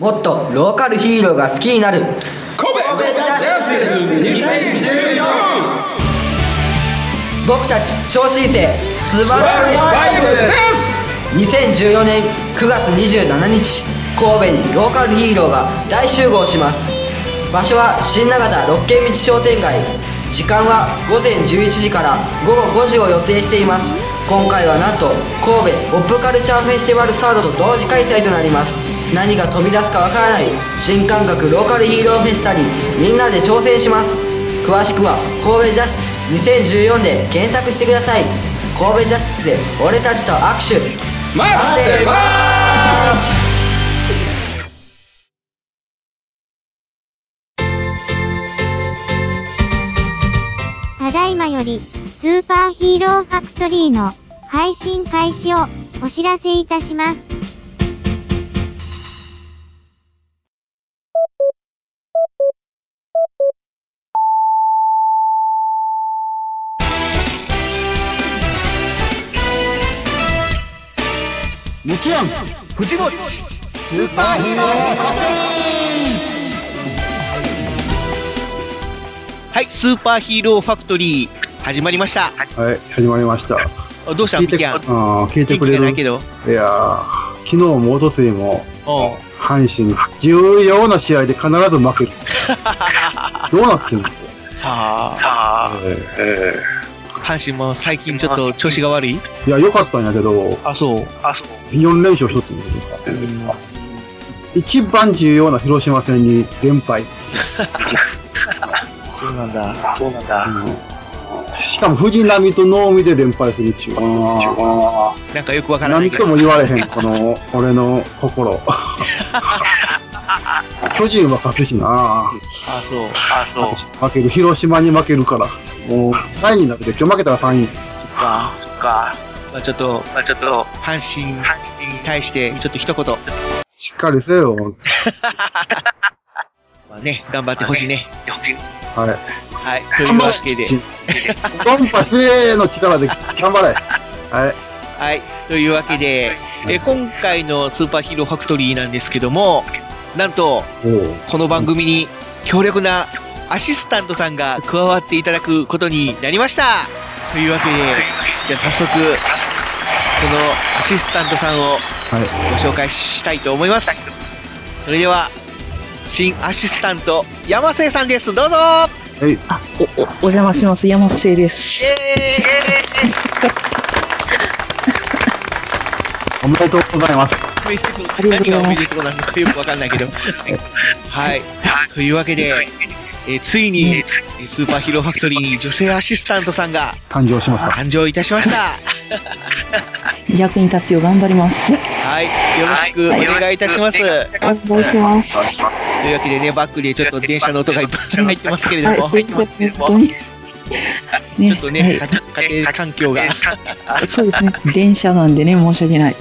もっとローカルヒーローが好きになる。神戸ジャスティス2014僕たち超新星スバルバイブです2014年9月27日神戸にローカルヒーローが大集合します。場所は新長田六軒道商店街。時間は午前11時から午後5時を予定しています。今回はなんと神戸ポップカルチャーフェスティバルサードと同時開催となります何が飛び出すかわからない。新感覚ローカルヒーローフェスタにみんなで挑戦します。詳しくは神戸ジャスティス2014で検索してください。神戸ジャスティスで俺たちと握手。待ってます！ただいまより、スーパーヒーローファクトリーの配信開始をお知らせいたします。キアン藤もちスーパーヒーローはい、スーパーヒーローファクトリー始まりました。はい、始まりました。あどうした聞いて。あー聞いてくれるいけど。いやー昨日もおとついも、うん。阪神、重要な試合で必ず負ける。どうなってんのさあ、え 阪神も最近ちょっと調子が悪い？ーいや、良かったんやけど、あ、そう。4連勝しとってんのか。一番重要な広島戦に連敗。そうなんだ。そうなんだ。うんしかも藤波と能見で連敗するっちゅう。あなんかよくわかーらないけど。何とも言われへん、この、俺の心。巨人は勝つしなあ、そう。あ、そう。負ける、広島に負けるから。もう、3位になってて、今日負けたら3位。そっか。そっか。まあちょっと、まあちょっと、阪神に対してちょっと一言。しっかりせよ。まあね、頑張ってほしいね。はい。はい。というわけで。ドンパせーの力で頑張れ。はい。はい。というわけで、え今回のスーパーヒーローファクトリーなんですけども、なんと、この番組に強力なアシスタントさんが加わっていただくことになりました。というわけで、じゃあ早速、そのアシスタントさんをはい。ご紹介したいと思います。それでは、新アシスタント、山瀬さんです。どうぞはい。あ、お、お、お邪魔します。山瀬です。おめでとうございます。おめでとうありがとうございます何がおめでとうなのかよくわかんないけど。はい。というわけで、えーついに、えースーパーヒーローファクトリーに女性アシスタントさんが誕生しました。誕生いたしました。役に立つよう頑張ります。はい。よろしくお願いいたします。というお願いします。わけでね、バックでちょっと電車の音がいっぱい入ってますけれどはい、も、すいません、本当に。ねちょっとね、か家庭環境が。はい、そうですね。電車なんでね、申し訳ない。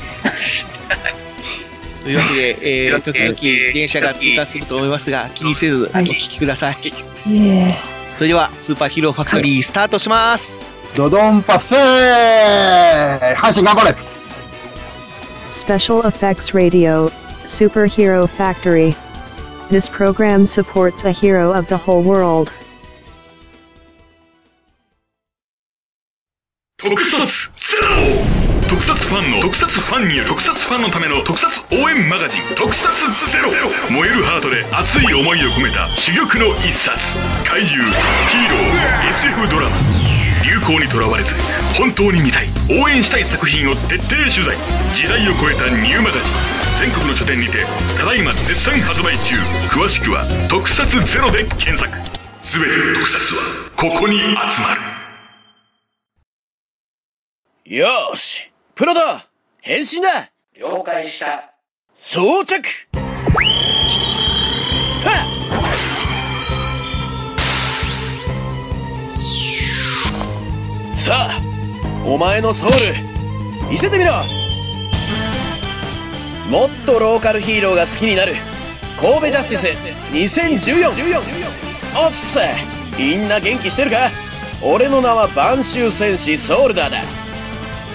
というわけで、えー、時々電車が通過すると思いますが、気にせずおはい聞きください。それでは、スーパーヒーローファクトリースタートします。ドドンパせー阪神頑張れ Special Effects Radio, Superhero Factory. This program supports a hero of the whole world. 特撮ゼロ特撮ファンの特撮ファンによる特撮ファンのための特撮応援マガジン特撮ゼロ。燃えるハートで熱い思いを込めた珠玉の一冊。怪獣ヒーロー SF ドラマ。流行にとらわれず本当に見たい。応援したい作品を徹底取材。時代を超えたニューマガジン。全国の書店にてただいま絶賛発売中。詳しくは「特撮ゼロで検索。全ての特撮はここに集まる。よし。プロだ。変身だ。了解した。装着。はっ。さあお前のソウル見せてみろ。もっとローカルヒーローが好きになる。神戸ジャスティス2014おっさみんな元気してるか？俺の名は晩秋戦士ソールダーだ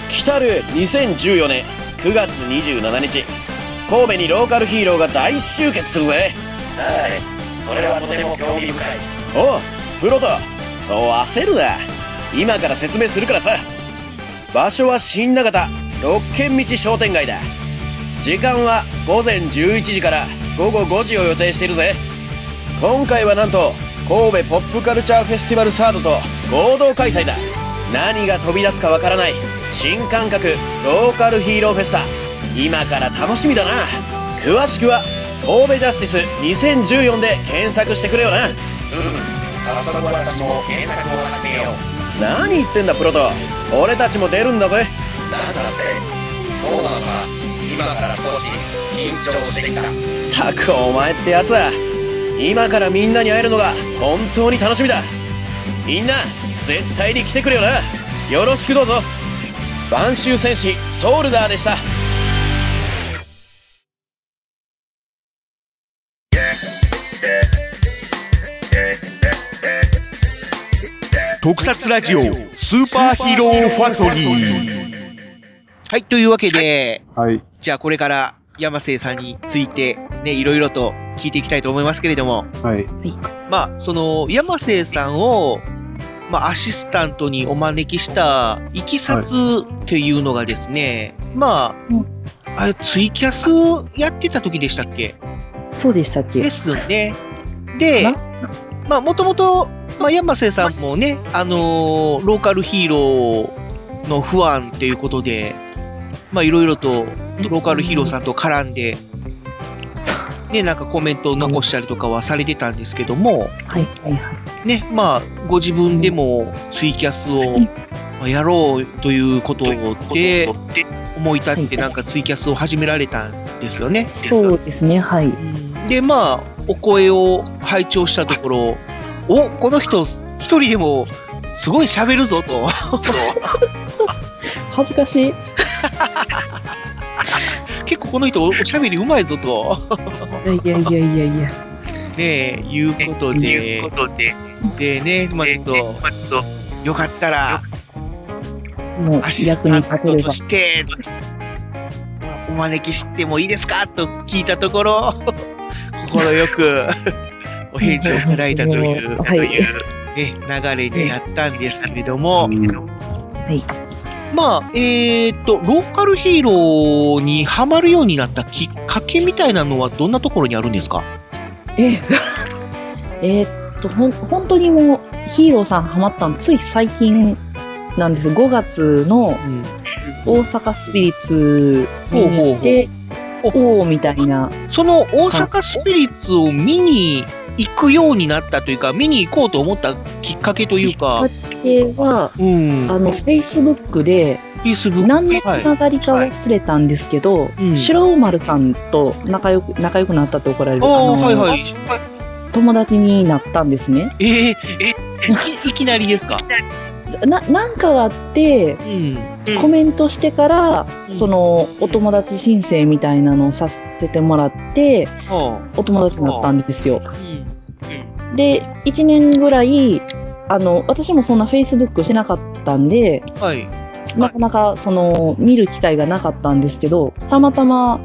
来たる2014年9月27日。神戸にローカルヒーローが大集結するぜ。はい。それはとても興味深い。おうフロトそう焦るな。今から説明するからさ。場所は新長田六軒道商店街だ。時間は午前11時から午後5時を予定しているぜ。今回はなんと神戸ポップカルチャーフェスティバルサードと合同開催だ。何が飛び出すかわからない新感覚ローカルヒーローフェスタ。今から楽しみだな。詳しくは神戸ジャスティス2014で検索してくれよな。うん。早速私も検索をかけよう。何言ってんだプロト。俺たちも出るんだぜ。なんだって。そうなのか。今から少し緊張してきたたくお前ってやつは。今からみんなに会えるのが本当に楽しみだ。みんな絶対に来てくれよな。よろしくどうぞ晩秋戦士ソールダーでした特撮ラジオスーパーヒーローファクトリーはい、というわけで、はい。じゃあこれから山瀬さんについてね、いろいろと聞いていきたいと思いますけれども、はい。まあ、その山瀬さんを、まあ、アシスタントにお招きしたいきさつっていうのがですね、まあ、あれ、ツイキャスやってた時でしたっけ？そうでしたっけ？ですね。で、まあ、もともと、まあ、山瀬さんもね、あのーローカルヒーローの不安っていうことで、まあ、いろいろと、ローカルヒーローさんと絡んで、ね、なんかコメントを残したりとかはされてたんですけども、はい、はい、はい。ね、まあ、ご自分でもツイキャスをまあやろうということで、思い立ってなんかツイキャスを始められたんですよね。そうですね、はい。で、まあ、お声を拝聴したところ、お、この人、一人でも、すごい喋るぞと。恥ずかしい。この人、おしゃべりうまいぞと。いやいやいやいやいや。ねえ、いうことで、でね、まあちょっと、よかったら、もうアシス役にタント。として、お招きしてもいいですか？と聞いたところ、心よく お返事をいただいたという、はいというね、流れになったんですけれども、はい。まあ、えーっと、ローカルヒーローにハマるようになったきっかけみたいなのはどんなところにあるんですか？え えーっと、ほん、本当にもう、ヒーローさんハマったの、つい最近なんです。5月の大阪スピリッツ見に行って、おおみたいな。その大阪スピリッツを見に行くようになったというか、見に行こうと思ったきっかけというか、では、うん。あの、Facebook で、Facebook 何のつながりか忘れたんですけど、白馬さんと仲良く、仲良くなったって怒られる。ああ、のはいはい。友達になったんですね。えー、え、いきいきなりですか？な、なんかがあって、コメントしてから、その、お友達申請みたいなのをさせてもらって、お友達になったんですよ。で、1年ぐらい、あの、私もそんな Facebook してなかったんで、はい。なかなか、その、見る機会がなかったんですけど、たまたま、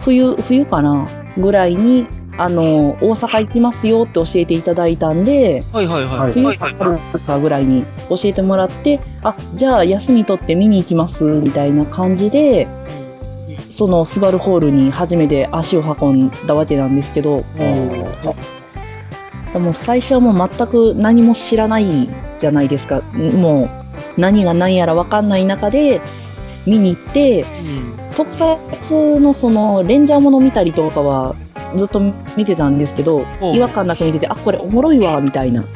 冬、冬かなぐらいに、あの、大阪行きますよって教えていただいたんで、はいはいはい。冬かぐらいに教えてもらって、あ、じゃあ休み取って見に行きます、みたいな感じで、そのスバルホールに初めて足を運んだわけなんですけど、でも最初はもう全く何も知らないじゃないですか。もう何が何やら分かんない中で見に行って、特撮のそのレンジャーもの見たりとかはずっと見てたんですけど、違和感なく見てて、あ、これおもろいわ、みたいな。っ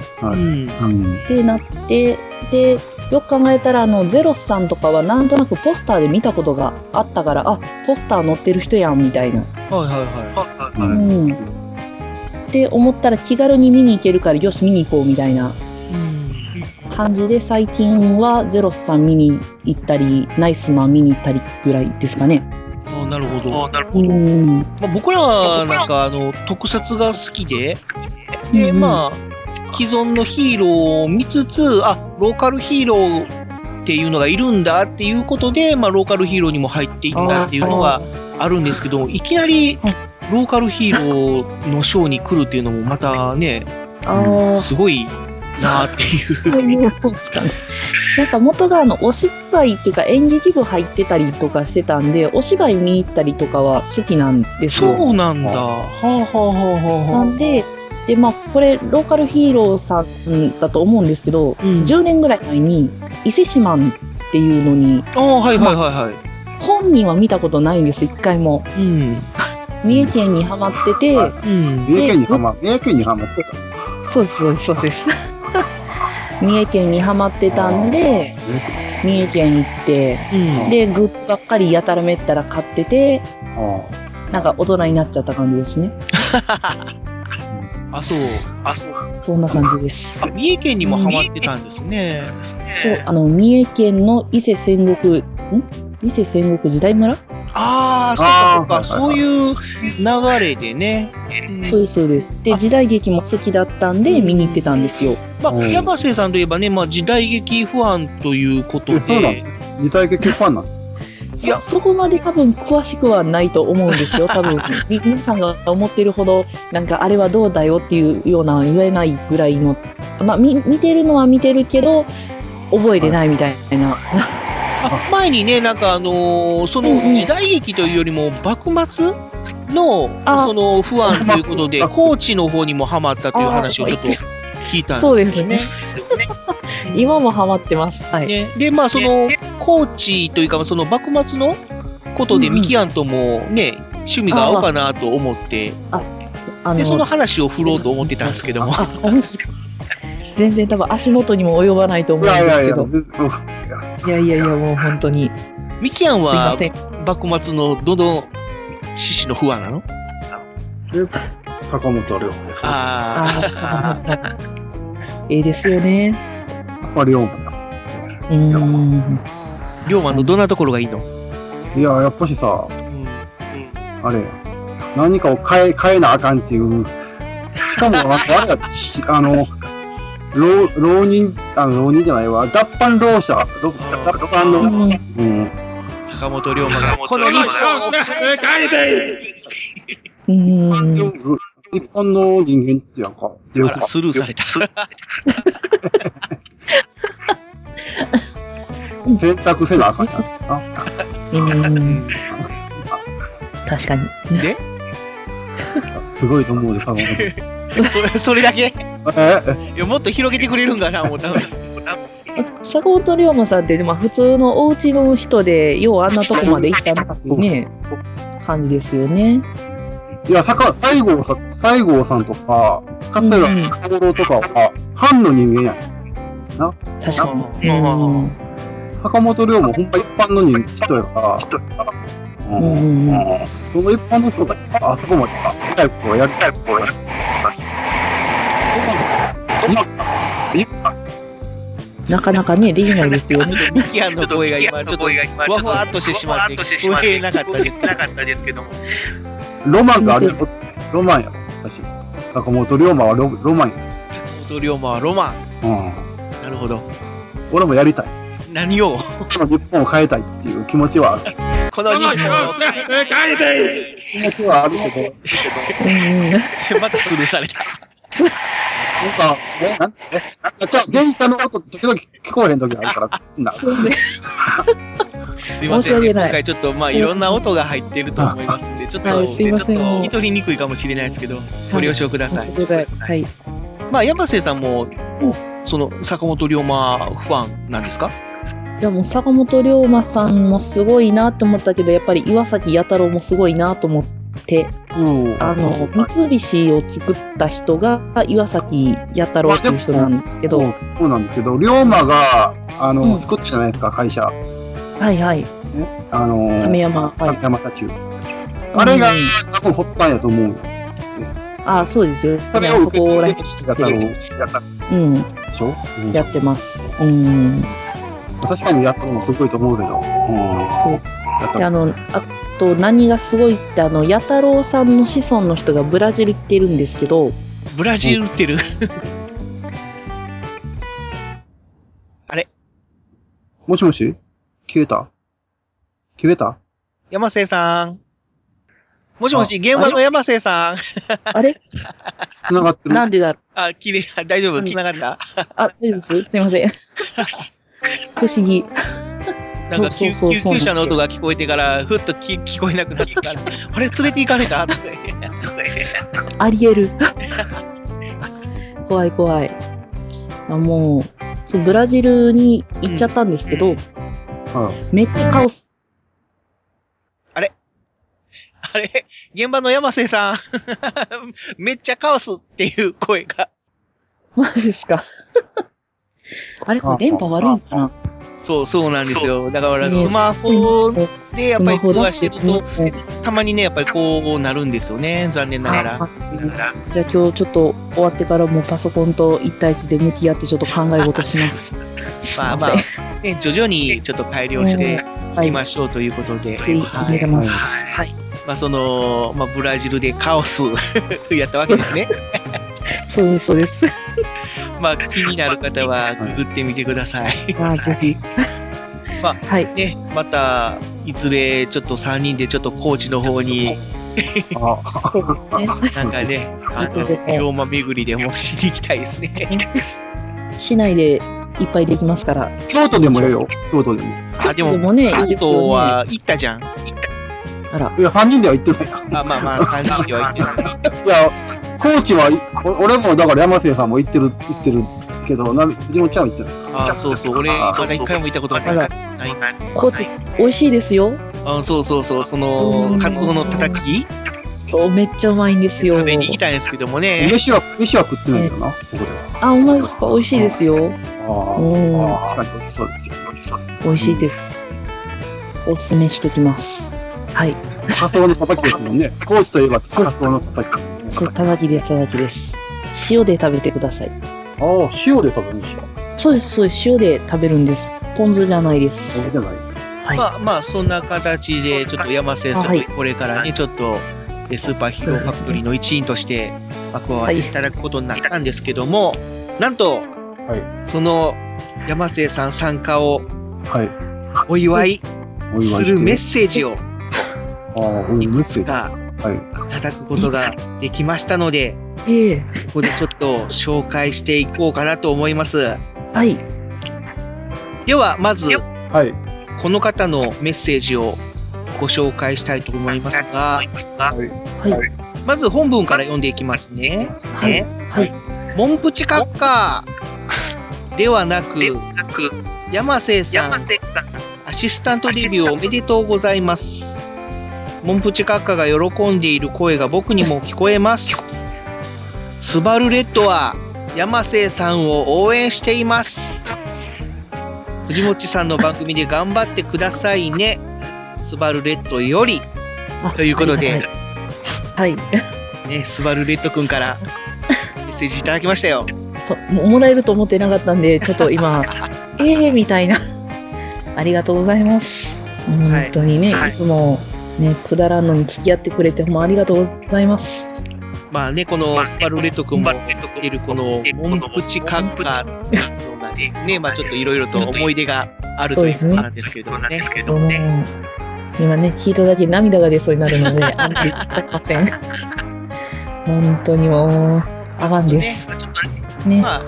てなって、で、よく考えたら、あの、ゼロスさんとかはなんとなくポスターで見たことがあったから、あ、ポスター載ってる人やん、みたいな。はいはいはい。うん。って思ったら気軽に見に行けるから、よし、見に行こう、みたいな感じで、最近はゼロスさん見に行ったり、ナイスマン見に行ったりぐらいですかね。あなるほど。なるほど。うん。まあ、僕らはなんかあの特撮が好きで、で、まあ、既存のヒーローを見つつ、あ、ローカルヒーローっていうのがいるんだっていうことで、まあ、ローカルヒーローにも入っていったっていうのがあるんですけど、いきなりローカルヒーローのショーに来るっていうのもまたね、ああ。すごいなっていう。そうですかね。なんか元があのお芝居っていうか演劇部入ってたりとかしてたんで、お芝居見に行ったりとかは好きなんですよ。そうなんだ。はあはあはあはあ。なんで、で、まあ、これ、ローカルヒーローさんだと思うんですけど、10年ぐらい前に、伊勢志摩っていうのに、ああ、はいはいはいはい。本人は見たことないんです、一回も。うん。三重県にハマってて、うん。三重県にハマ、三重県にハマってた。そうです、そうです、そうです。三重県にハマってたんで、三重県行って、うん。で、グッズばっかりやたらめったら買ってて、なんか大人になっちゃった感じですね。あ、そう。あ、そう。そんな感じです。あ、三重県にもハマってたんですね。そう、あの、三重県の伊勢戦国、ん？伊勢戦国時代村ああ、そうかそうか、そういう流れでね。そうです、そうです。で、時代劇も好きだったんで、見に行ってたんですよ。まあ、山瀬さんといえばね、まあ、時代劇ファンということで。そうなんです。時代劇ファンなんいや、そこまで多分詳しくはないと思うんですよ。多分、み皆さんが思ってるほど、なんかあれはどうだよっていうような言えないぐらいの、まあ、み見てるのは見てるけど、覚えてないみたいな。あ 前にね、なんかあのーその時代劇というよりも、幕末の、その、不安ということで、高知の方にもハマったという話をちょっと聞いたんですそうですね。今もハマってます。はい。ね、で、まあ、その、高知というか、その幕末のことで、ミキアンともね、趣味が合うかなと思って、あで、その話を振ろうと思ってたんですけども。全然多分足元にも及ばないと思うんですけど。いやいやいや、もう本当に。ミキアンはすい幕末のどの獅子の不安なの？坂本龍馬です。あああ、坂本さん。ええですよね。やっぱ龍馬です。うーん。龍馬のどんなところがいいの？いや、やっぱしさ、あれ、何かを変え、変えなあかんっていう、しかも、ああれだ、しあの、浪、浪人、あの、浪人じゃないわ、脱藩浪者、脱脱藩の、うん、坂本龍馬が、この日本を変えたいうん。一般の人間ってなんか、あらスルーされた。選択せなあかんやんな。うん。確かに。すごいと思うで、坂本。それ、それだけ？え？いや、もっと広げてくれるんかな、思った。坂本龍馬さんって、まあ普通のお家の人で、ようあんなとこまで行ったなっていうね、感じですよね。いや、坂、西郷さん、西郷さんとか、桂三郎とかは、藩の人間やん。な？確かに。うん。坂本龍馬ほんま一般の人人やから、うんうんうん。その一般の人があそこまでさ、やりたいことをやりたいことをやる。なかなかね、できないですよね。ミキアンの声が今、ちょっと、ふわふわっとしてしまって、聞こえなかったですけど。ロマンがあるやろロマンやろ、私。坂本龍馬はロロマンや坂本龍馬はロマン。ろ。うん。なるほど。俺もやりたい。何を？日本を変えたいっていう気持ちはある。この日本を変えたい気持ちはあるけど、うん。またスルーされた。なんか、え、なんえ、なんか、じゃあ電車の音って時々聞こえへん時あるから、な。すいません。すいません、ね。申し訳ない今回ちょっと、まあ、いろんな音が入ってると思いますんで、ちょっと、ちょっと聞き取りにくいかもしれないですけど、ご了承くださいはい。まあ、山瀬さんも、その、坂本龍馬ファンなんですかいやもう坂本龍馬さんもすごいなって思ったけど、やっぱり岩崎弥太郎もすごいなと思って、あの、三菱を作った人が岩崎弥太郎っていう人なんですけど、そうそうなんですけど、龍馬が、あの、作ったじゃないですか、会社。はいはい。ね。あの、亀山、はい。亀山社中。あれが、多分発端やと思うよ。ああ、そうですよ。それを受け継いで、やったろう。うん。うんやってます。うん。確かにやったのもすごいと思うけど。うん。そう。あの、あと何がすごいって、あの、弥太郎さんの子孫の人がブラジル行ってるんですけど、ブラジル売ってる？あれ？もしもし？消えた？切れた？山瀬さん。もしもし、現場の山瀬さん。あれ？繋がってる？なんでだろう？あ、綺麗な、大丈夫？繋がった？あ、大丈夫です？すいません。不思議。なんか救そうそうそう救急車の音が聞こえてから、ふっとき聞こえなくなったから、あれ連れて行かれたとか言って。ありえる。怖い怖い。あもう、そう、ブラジルに行っちゃったんですけど、めっちゃカオス。あれ？あれ？現場の山瀬さん。めっちゃカオスっていう声が。マジですか？あれこれ電波悪いのかな？そう、そうなんですよ。だから、ねスマホでやっぱり通話してると、ねたまにね、やっぱりこうなるんですよね。残念ながら。じゃあ今日ちょっと終わってからもうパソコンと一対一で向き合ってちょっと考え事します。まあまあ、ね、徐々にちょっと改良していきましょうということで。つい始めてます。はい。まあその、まあブラジルでカオス やったわけですね。そうです、そうです。まあ気になる方はググってみてください。まあぜひ。まあ、ね、また、いずれちょっと3人でちょっと高知の方に、なんかね、あの、龍馬巡りでもしに行きたいですね。市内でいっぱいできますから。京都でもええよ。京都でも。あ、でも、でもねいい京都は行ったじゃん。あら。いや、3人では行ってないな。あ、まあまあ、3人では行ってない。いや、高知は俺もだから山瀬さんも行ってる、行ってるけど、な藤本ちゃんは行ってない。あ、そうそう、俺、まだ一回も行ったことない。ない高知、美味しいですよ。あそうそうそう、その、カツオのたたき？そう、めっちゃうまいんですよ。食べに行きたいんですけどもね。飯は、飯は食ってないんだよな、そこでは。あ、ほんまですか？美味しいですよ。ああ、うん確かに美味しそうですよ。美味しいです。おすすめしときます。はい。カツオのたたきですもんね。高知といえばカツオのたたきですもんね。そう、たたきです、たたきです。塩で食べてください。ああ、塩で食べるんですか？そうです、そうです。塩で食べるんです。ポン酢じゃないです。そうじゃない。はい。まあまあ、そんな形で、ちょっと山瀬さんはいこれからね、ちょっと、えスーパーヒーローファクトリーの一員として、まあ加わっていただくことになったんですけども、なんと、その山瀬さん参加をはい。お祝いするメッセージをああ、うん、メッセージ。がはい。いただくことができましたので、ええここでちょっと紹介していこうかなと思います。はい。では、まず、はい。この方のメッセージをご紹介したいと思いますが、はい。まず本文から読んでいきますね。はい。はい。モンプチカッカーではなく、山瀬さん、アシスタントデビューおめでとうございます。モンプチカッカが喜んでいる声が僕にも聞こえます。スバルレッドは山瀬さんを応援しています。藤本さんの番組で頑張ってくださいね。スバルレッドより、ということで、はい。ね、スバルレッドくんからメッセージいただきましたよ。そう、ももらえると思ってなかったんで、ちょっと今、ええみたいな。ありがとうございます。本当にね、い、つも、ね、くだらんのに付き合ってくれて、もうありがとうございます。まあね、このスバルレッド君も言っているこのモンプチカッカーっていうのがですね、まあちょっといろいろと思い出があるということなんですけどもね。うん今ね、聞いただけで涙が出そうになるので、あんまり言いたかったん。本当にもう、あかんです。ね。まあ、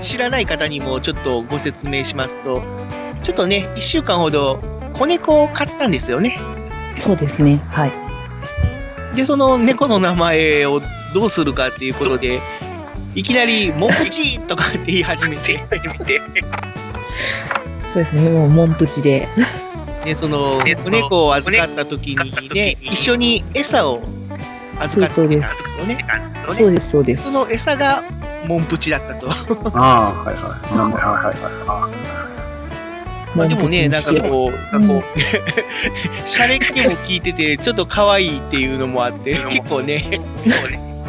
知らない方にもちょっとご説明しますと、ちょっとね、一週間ほど子猫を飼ったんですよね。そうですね。はい。で、その猫の名前をどうするかっていうことで、いきなり、モンプチとかって言い始めて、そうですね。もう、モンプチで。で、その、子猫を預かった時にね、一緒に餌を預かってたんですよね。そうです、そうです。その餌がモンプチだったと。ああ、はいはい。名前、はいはいはまあでもね、なんかこう、こう、シャレっ気も聞いてて、ちょっと可愛いっていうのもあって、結構ね、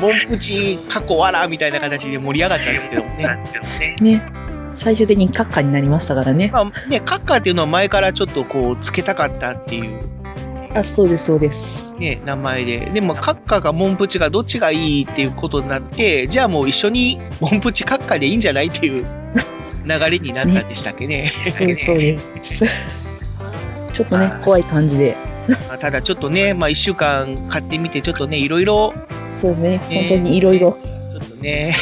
モンプチ、過去わらみたいな形で盛り上がったんですけどもね。ね。最終的にカッカになりましたからね。まあね、カッカーっていうのは前からちょっとこう、つけたかったっていうあ、そうです、そうです。ね、名前で。でも、カッカーかモンプチがどっちがいいっていうことになって、じゃあもう一緒にモンプチカッカーでいいんじゃないっていう流れになったんでしたっけね。そうです、そうです。ちょっとね、怖い感じで。まあただちょっとね、まあ一週間買ってみて、ちょっとね、いろいろ、そうですね。ね本当にいろいろ、ちょっとね、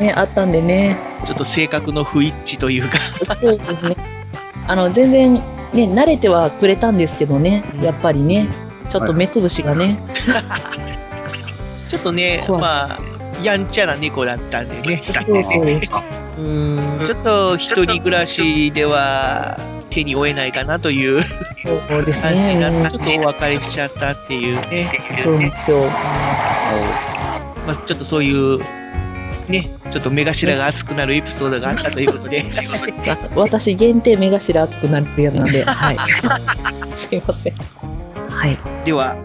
ね、あったんでね。ちょっと性格の不一致というか、そうですね。あの、全然、ね、慣れてはくれたんですけどね、やっぱりね、ちょっと目つぶしがね、ちょっとね、まあ、やんちゃな猫だったんでね。そうそうです。うーん、ちょっと一人暮らしでは手に負えないかなというそうです感じになって、ね。ちょっとお別れしちゃったっていうね。そうなんですよ。まあ、ちょっとそういう、ね、ちょっと目頭が熱くなるエピソードがあったということで、あ 私限定目頭熱くなるやつなんで、はい。すいません。はい。では、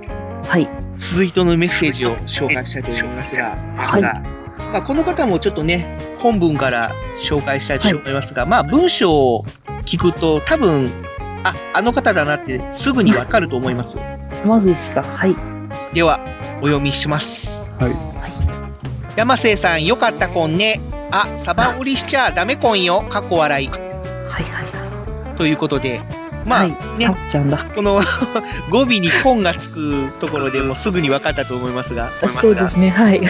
はい。続いてのメッセージを紹介したいと思いますが、はい。まあ、この方もちょっとね、本文から紹介したいと思いますが、まあ、文章を聞くと多分、あ、あの方だなってすぐにわかると思います。まずですか？はい。では、お読みします。はい。山瀬さん、よかったこんね。あ、サバ折りしちゃダメこんよ。過去笑い。はいはいはということで、まあ、はい。ねたっ、ちゃんだ。この語尾に「こん」がつくところでもうすぐに分かったと思いますが、そうですね、はい。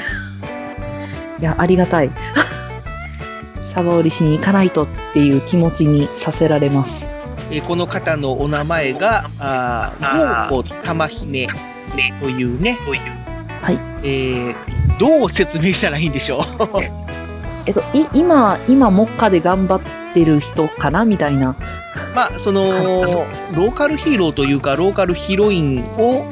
いや、ありがたい。サバ折りしに行かないとっていう気持ちにさせられます。えーこの方のお名前が、あー、ゴーコ玉姫というね、はい。えーどう説明したらいいんでしょう？えっと、い今、今、目下で頑張ってる人かな？みたいな。まあ、その、ローカルヒーローというか、ローカルヒロインを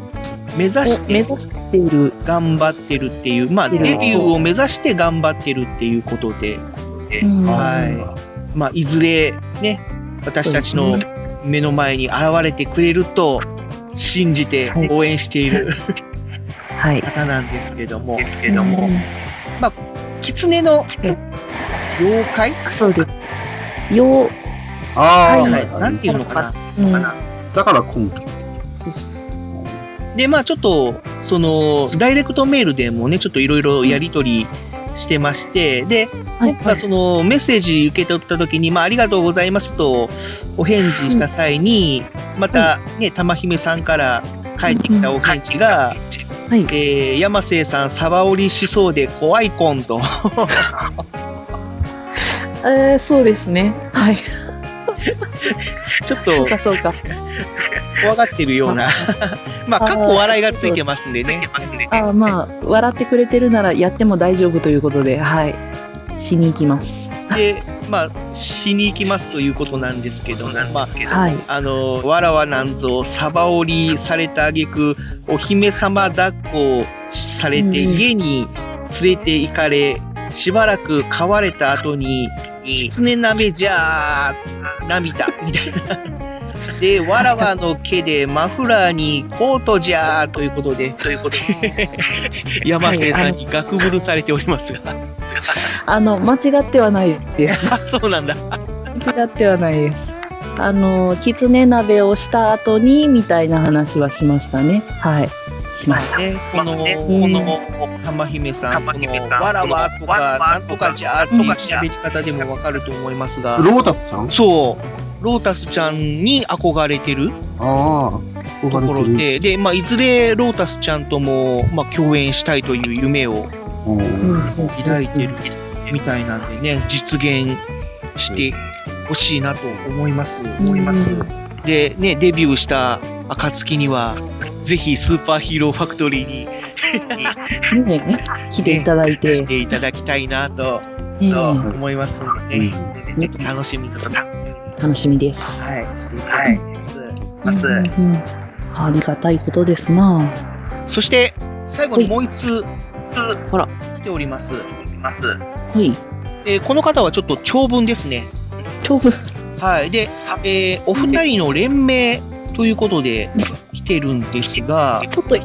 目指して目指している。頑張ってるっていう、まあ、デビューを目指して頑張ってるっていうことで、うんはい。まあ、いずれね、私たちの目の前に現れてくれると信じて応援している、はい。方なんですけども、うんまあ、狐の妖怪？そうです。よああ、はいはいはなんていうのかな。だから今期。で、まあちょっと、その、ダイレクトメールでもね、ちょっといろいろやりとりしてまして、で、はい僕がそのメッセージ受け取った時に、まあありがとうございますとお返事した際に、またね、玉姫さんから返ってきたお返事が、はい。えー、山瀬さん、サバ折りしそうで怖いコンと。えー、そうですね。はい。ちょっそうとか、そうか。怖がってるような。まあ、かっこ笑いがついてますんでね。あーまあ、笑ってくれてるならやっても大丈夫ということで、はい。しに行きます。で、まあ、しに行きますということなんですけども、まあ、はい。あの、わらわなんぞ、サバ折りされた挙句、お姫様抱っこされてうん家に連れて行かれ、しばらく飼われた後に、狐なめじゃー、涙、みたいな。で、わらわの毛でマフラーにコートじゃー、ということで、ということで、山瀬さんにガクブルされておりますが。あの、間違ってはないです。あ、そうなんだ。間違ってはないです。あの、きつね鍋をした後に、みたいな話はしましたね。はい。しました。ね、この、うんこの、玉姫さん、この、わらわとか、なんとかじゃーっていう喋り方でもわかると思いますが、ロータスさん？そう、ロータスちゃんに憧れてるとこ。ろで、で、まあ、いずれロータスちゃんとも、まあ、共演したいという夢を抱いてるみたいなんでね、実現してほしいなと思います。思います。で、ね、デビューした暁には、ぜひスーパーヒーローファクトリーにね来ていただいて。来、ていただきたいなとええ。思いますのでね、うん。ちょっと楽しみに、楽しみです。はい、していただきます。うんうんうんありがたいことですなそして、最後にもう一通ほら、来ております。はい。えーこの方はちょっと長文ですね。長文。はい。で、えーお二人の連名ということで来てるんですが、ちょっと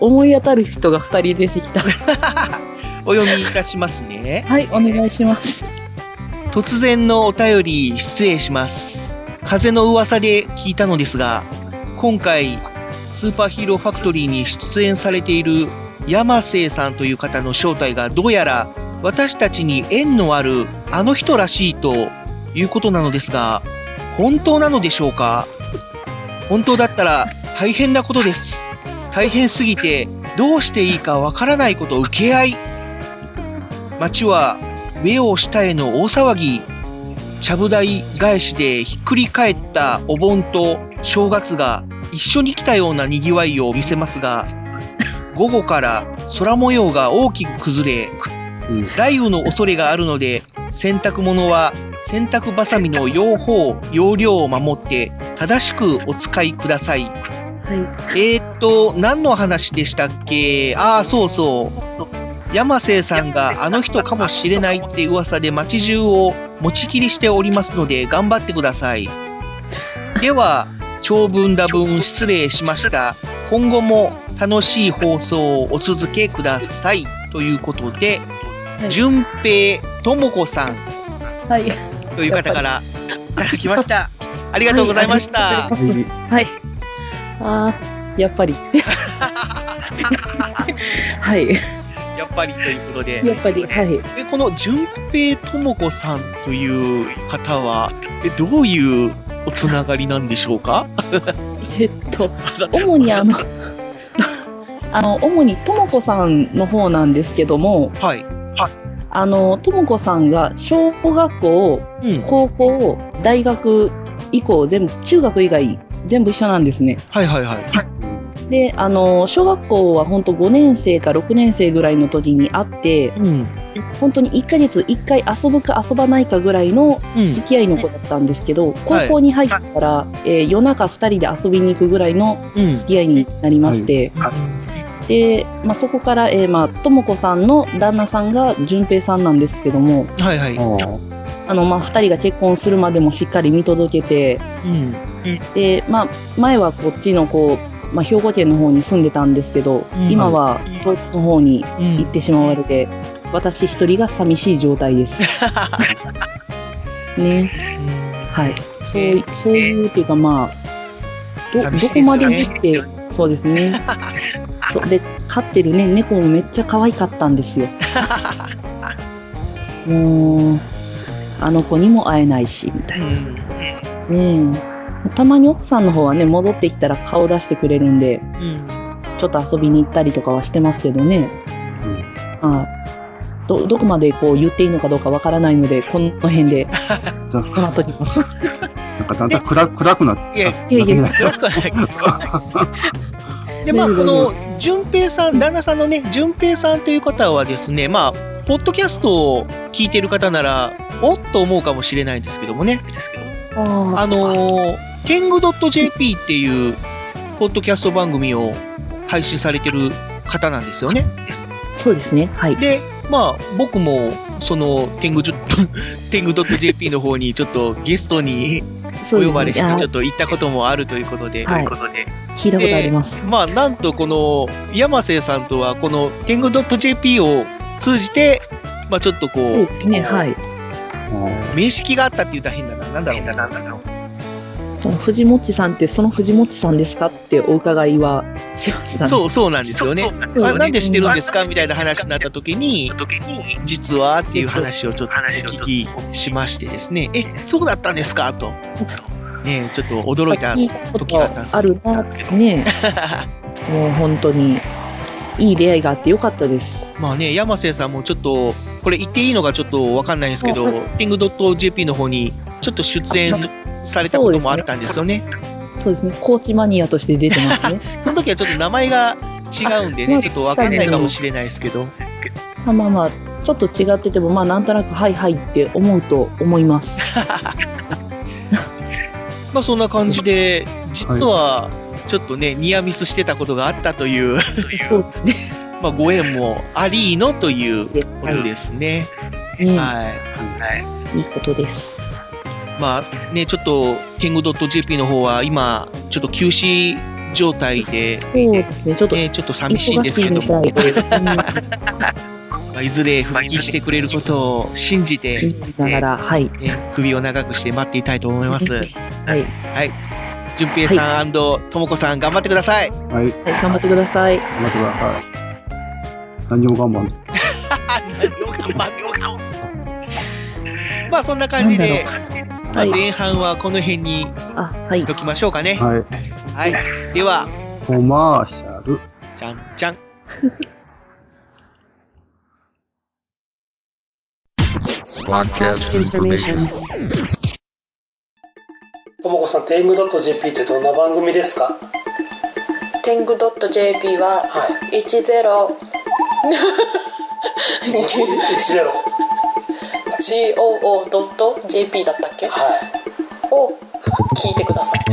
思い当たる人が二人出てきた。お読みいたしますね。はい、お願いします。突然のお便り失礼します。風の噂で聞いたのですが、今回、スーパーヒーローファクトリーに出演されている山瀬さんという方の正体がどうやら私たちに縁のあるあの人らしいということなのですが、本当なのでしょうか？本当だったら大変なことです。大変すぎて、どうしていいかわからないこと受け合い。町は、上を下への大騒ぎ。ちゃぶ台返しでひっくり返ったお盆と正月が一緒に来たような賑わいを見せますが、午後から空模様が大きく崩れ、雷雨の恐れがあるので、洗濯物は洗濯バサミの用法、用量を守って正しくお使いください。えーっと、何の話でしたっけ？ああ、そうそう。山瀬さんがあの人かもしれないって噂で街中を持ちきりしておりますので頑張ってください。では、長文多文失礼しました。今後も楽しい放送をお続けください。ということで、順平ともこさんはい。という方からいただきました。ありがとうございました。はい。はい。ああ、やっぱり。はい。やっぱりということで。やっぱり、はい。で、この順平ともこさんという方は、えどういうおつながりなんでしょうか？えっと、主にあの、あの、主にともこさんの方なんですけども、はい。あの、ともこさんが小学校、高校、大学以降、全部、中学以外、全部一緒なんですね。はいはいはい。で、あの、小学校は本当5年生か6年生ぐらいの時に会って、本当に1ヶ月1回遊ぶか遊ばないかぐらいの付き合いの子だったんですけど、高校に入ったら、えー夜中2人で遊びに行くぐらいの付き合いになりまして、で、まあ、そこから、えーまあ、ともこさんの旦那さんが淳平さんなんですけども、はいはい。あの、まあ、二人が結婚するまでもしっかり見届けて、で、まあ、前はこっちのこう、まあ、兵庫県の方に住んでたんですけど、うん今は東京の方に行ってしまわれて、私一人が寂しい状態です。ね。はい。そうい、そういうっていうかまあ、ど、寂しいどこまでですよ見て、そうですね。そう、で、飼ってるね、猫もめっちゃ可愛かったんですよ。もう、あの子にも会えないし、みたいな。ねえ。たまに奥さんの方はね、戻ってきたら顔出してくれるんで、ちょっと遊びに行ったりとかはしてますけどね。あど、どこまでこう言っていいのかどうかわからないので、この辺で、止まっときます。なんかだんだん暗暗くなっていやきただけだよくはないけどで、まあ、この、淳平さん、旦那さんのね、淳平さんという方はですね、まあ、ポッドキャストを聞いてる方なら、おっと思うかもしれないんですけどもね。ああのー、天狗 .jp っていう、ポッドキャスト番組を配信されてる方なんですよね。そうですね。はい。で、まあ、僕も、その、天狗天狗 .jp の方にちょっとゲストにお呼ばれして、あちょっと行ったこともあるということで、はいということで聞いたことあります。でまあ、なんとこの、山瀬さんとは、この、天狗 .jp を通じて、まあちょっとこう、そうですね。はい。面識があったって言ったら変だな。なんだろうな。なんだろう。その藤もっちさんってその藤もっちさんですかってお伺いはしましたね。そう、そうなんですよね。なんで知ってるんですかみたいな話になった時に、実はっていう話をちょっとお聞きしましてですね、え、そうだったんですか？と。ねちょっと驚いた時があったんですとあるな、ね えもう本当に、いい出会いがあってよかったです。まあね、山瀬さんもちょっと、これ言っていいのかちょっとわかんないんですけど、ティング .jp の方にちょっと出演されたこともあったんですよね。そうですね。コーチマニアとして出てますね。その時はちょっと名前が違うんでね、ちょっとわかんないかもしれないですけど。まあまあまあ、ちょっと違ってても、まあなんとなくはいはいって思うと思います。まあそんな感じで、実はちょっとね、ニアミスしてたことがあったという、そうですね。まあご縁もありのということですね。ねはい。いいことです。まあね、ちょっと、天狗 .jp の方は今、ちょっと休止状態で、そうですね。ちょっと、ね、ちょっと寂しいんですけども、いずれ復帰してくれることを信じて、だから、はい。ね、首を長くして待っていたいと思います。はい。はい。淳平さんともこさん頑張ってください。はい。はい、頑張ってください。頑張ってください。何を頑張る まあそんな感じで、まあはい前半はこの辺にあ、はいし。ときましょうかね。はい。はい。では、コマーシャル。じゃんじゃん。Podcast information. ともこさん、天狗 .jp ってどんな番組ですか？天狗 .jp は10、GOO.jp だったっけ、を聞いてください。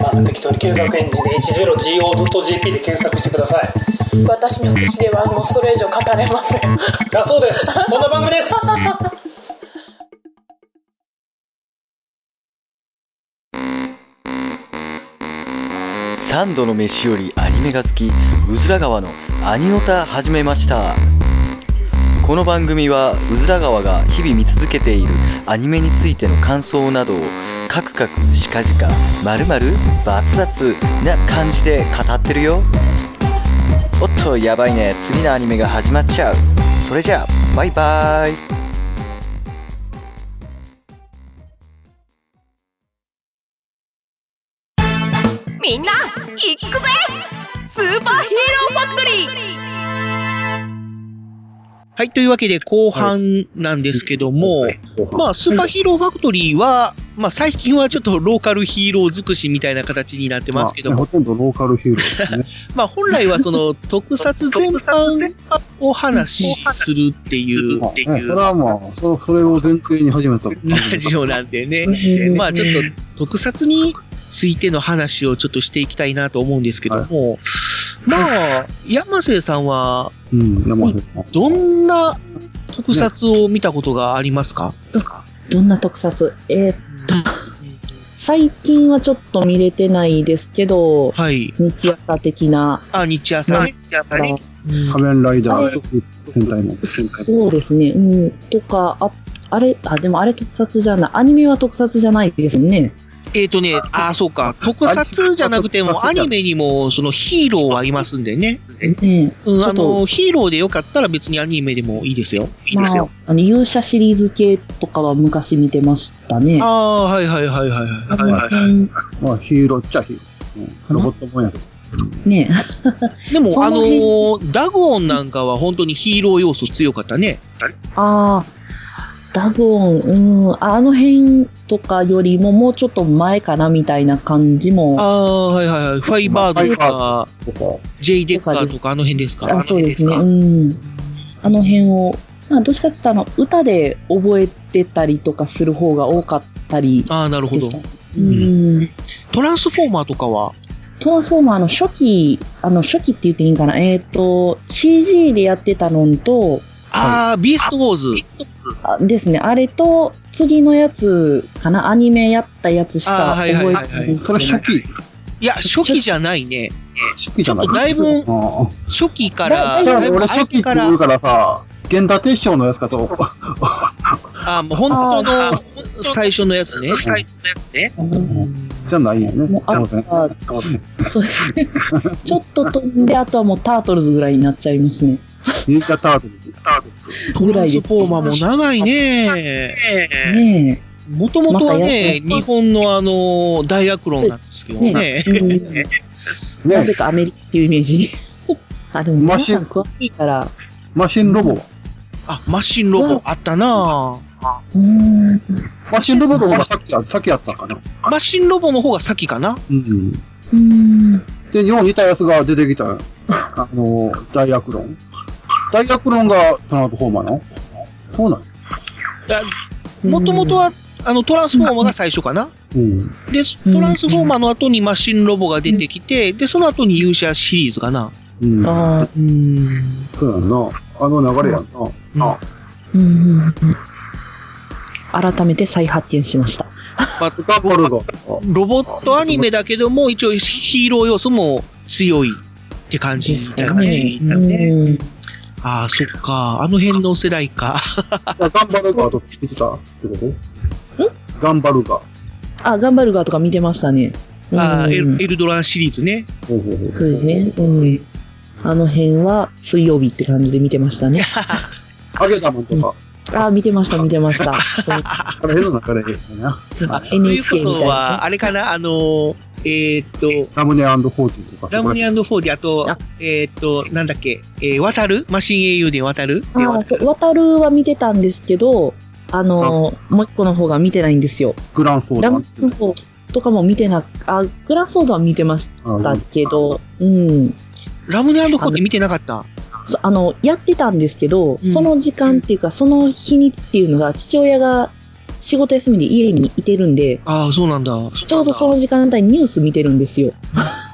まあ、適当に検索エンジンで 10go.jp で検索してください。私の口ではもうそれ以上語れません。だそうです。そんな番組です。三度の飯よりアニメが好きうずら川のアニオタ始めましたこの番組はうずら川が日々見続けているアニメについての感想などをカクカクしかじかまるまるバツバツな感じで語ってるよ。おっとやばいね。次のアニメが始まっちゃう。それじゃあバイバーイ。みんな行くぜ。スーパーヒーローファクトリー。はい、というわけで後半なんですけども、まあ、スーパーヒーローファクトリーは、まあ、最近はちょっとローカルヒーロー尽くしみたいな形になってますけどまあも、ほとんどローカルヒーローですね。まあ、本来はその特撮全般を話しするっていう、まあね、それはまあ、そそれを前提に始めた。ラジオなんでね、まあちょっと特撮についての話をちょっとしていきたいなと思うんですけども、まあ、山瀬さんは、うん、山瀬さん。どんな特撮を見たことがありますか、どんな特撮？えーっと、最近はちょっと見れてないですけど、はい。日朝的な。あ、日朝ね。仮面ライダーと戦隊も。そうですね。うん。とか、あ、あれ、あ、でもあれ特撮じゃない。アニメは特撮じゃないですもんね。えっ、とね、あ、そうか。特撮じゃなくても、アニメにも、そのヒーローはいますんでね。ねうん、あの、ヒーローでよかったら別にアニメでもいいですよ。いいまですよ。あ、あの、勇者シリーズ系とかは昔見てましたね。ああ、はいはいはいはいはい。はいはいはいうんまあ、ヒーローっちゃヒーロー。うんロボットもんやけど。ね でも、あのーダゴンなんかは本当にヒーロー要素強かったね。ああ、ダゴン、うん、あの辺とかよりももうちょっと前かなみたいな感じも。ああ、はいはいはい。ファイバードとか、ジェイデッカーとかあの辺ですか？あそうですね。うん。あの辺を、まあ、どっちかっていうと、あの、歌で覚えてたりとかする方が多かったり。ああ、なるほど。うん。トランスフォーマーとかは？トランスフォーマーの初期、あの、初期って言っていいんかな？えっ、と、CG でやってたのと、ああ、ビーストウォーズ。あですね。あれと、次のやつかなアニメやったやつしかあーはいはいはいはい覚えてないんですけど。それ初期いや、初期じゃないね。初期じゃないだいぶあ初期かあら、俺初期って言うからさ、源田鉄章のやつかと。あもう本当の最初のやつね。最初のやつね。じゃないよね。そうですね。ちょっと飛んで、あとはもうタートルズぐらいになっちゃいますね。忍者タートルズ。トランスフォーマーも長いね。ねもともとはね、日本のあの、ダイアクロンなんですけどね。なぜかアメリカっていうイメージ。あ、でも皆さん詳しいから。マシンロボは？あ、マシンロボあったなうん。マシンロボの方がさっきや、先やったかな。マシンロボの方が先かなうん。うん。で、日本似たやつが出てきた、あの、ダイアクロン。ダイアクロンがトランスフォーマーなの？そうなのもともとは、あの、トランスフォーマーが最初かなうん。で、トランスフォーマーの後にマシンロボが出てきて、で、その後に勇者シリーズかな。うん。ああ、うん。そうやんな。あの流れやんな。あ、うん。改めて再発見しました。まあ、ロボットアニメだけども、一応ヒーロー要素も強いって感じですかね。うん。ああ、そっか。あの辺の世代か。ガンバルガーとか見てた？ってこと？ガンバルガー。あ、ガンバルガーとか見てましたね。ああ、うんエルドランシリーズね。そうですね。うん。あの辺は水曜日って感じで見てましたね。ハゲダマンとか。あ、見てました、見てました。あれ、の中でな。ということは、あれかな、あの、えーっと、ラムネフォーティとかラムネフォーティ、あと、えーっと、なんだっけ、えー、渡る？マシン英雄伝渡る？渡るは見てたんですけど、あの、もう一個の方が見てないんですよ。グランソーダラムの方とかも見てな、あ、グランソーダは見てましたけど、うん。ラムネフォーティ見てなかった？そあの、やってたんですけど、その時間っていうか、その日にちっていうのが、父親が仕事休みで家にいてるんで、ああ、そうなんだ。ちょうどその時間帯にニュース見てるんですよ。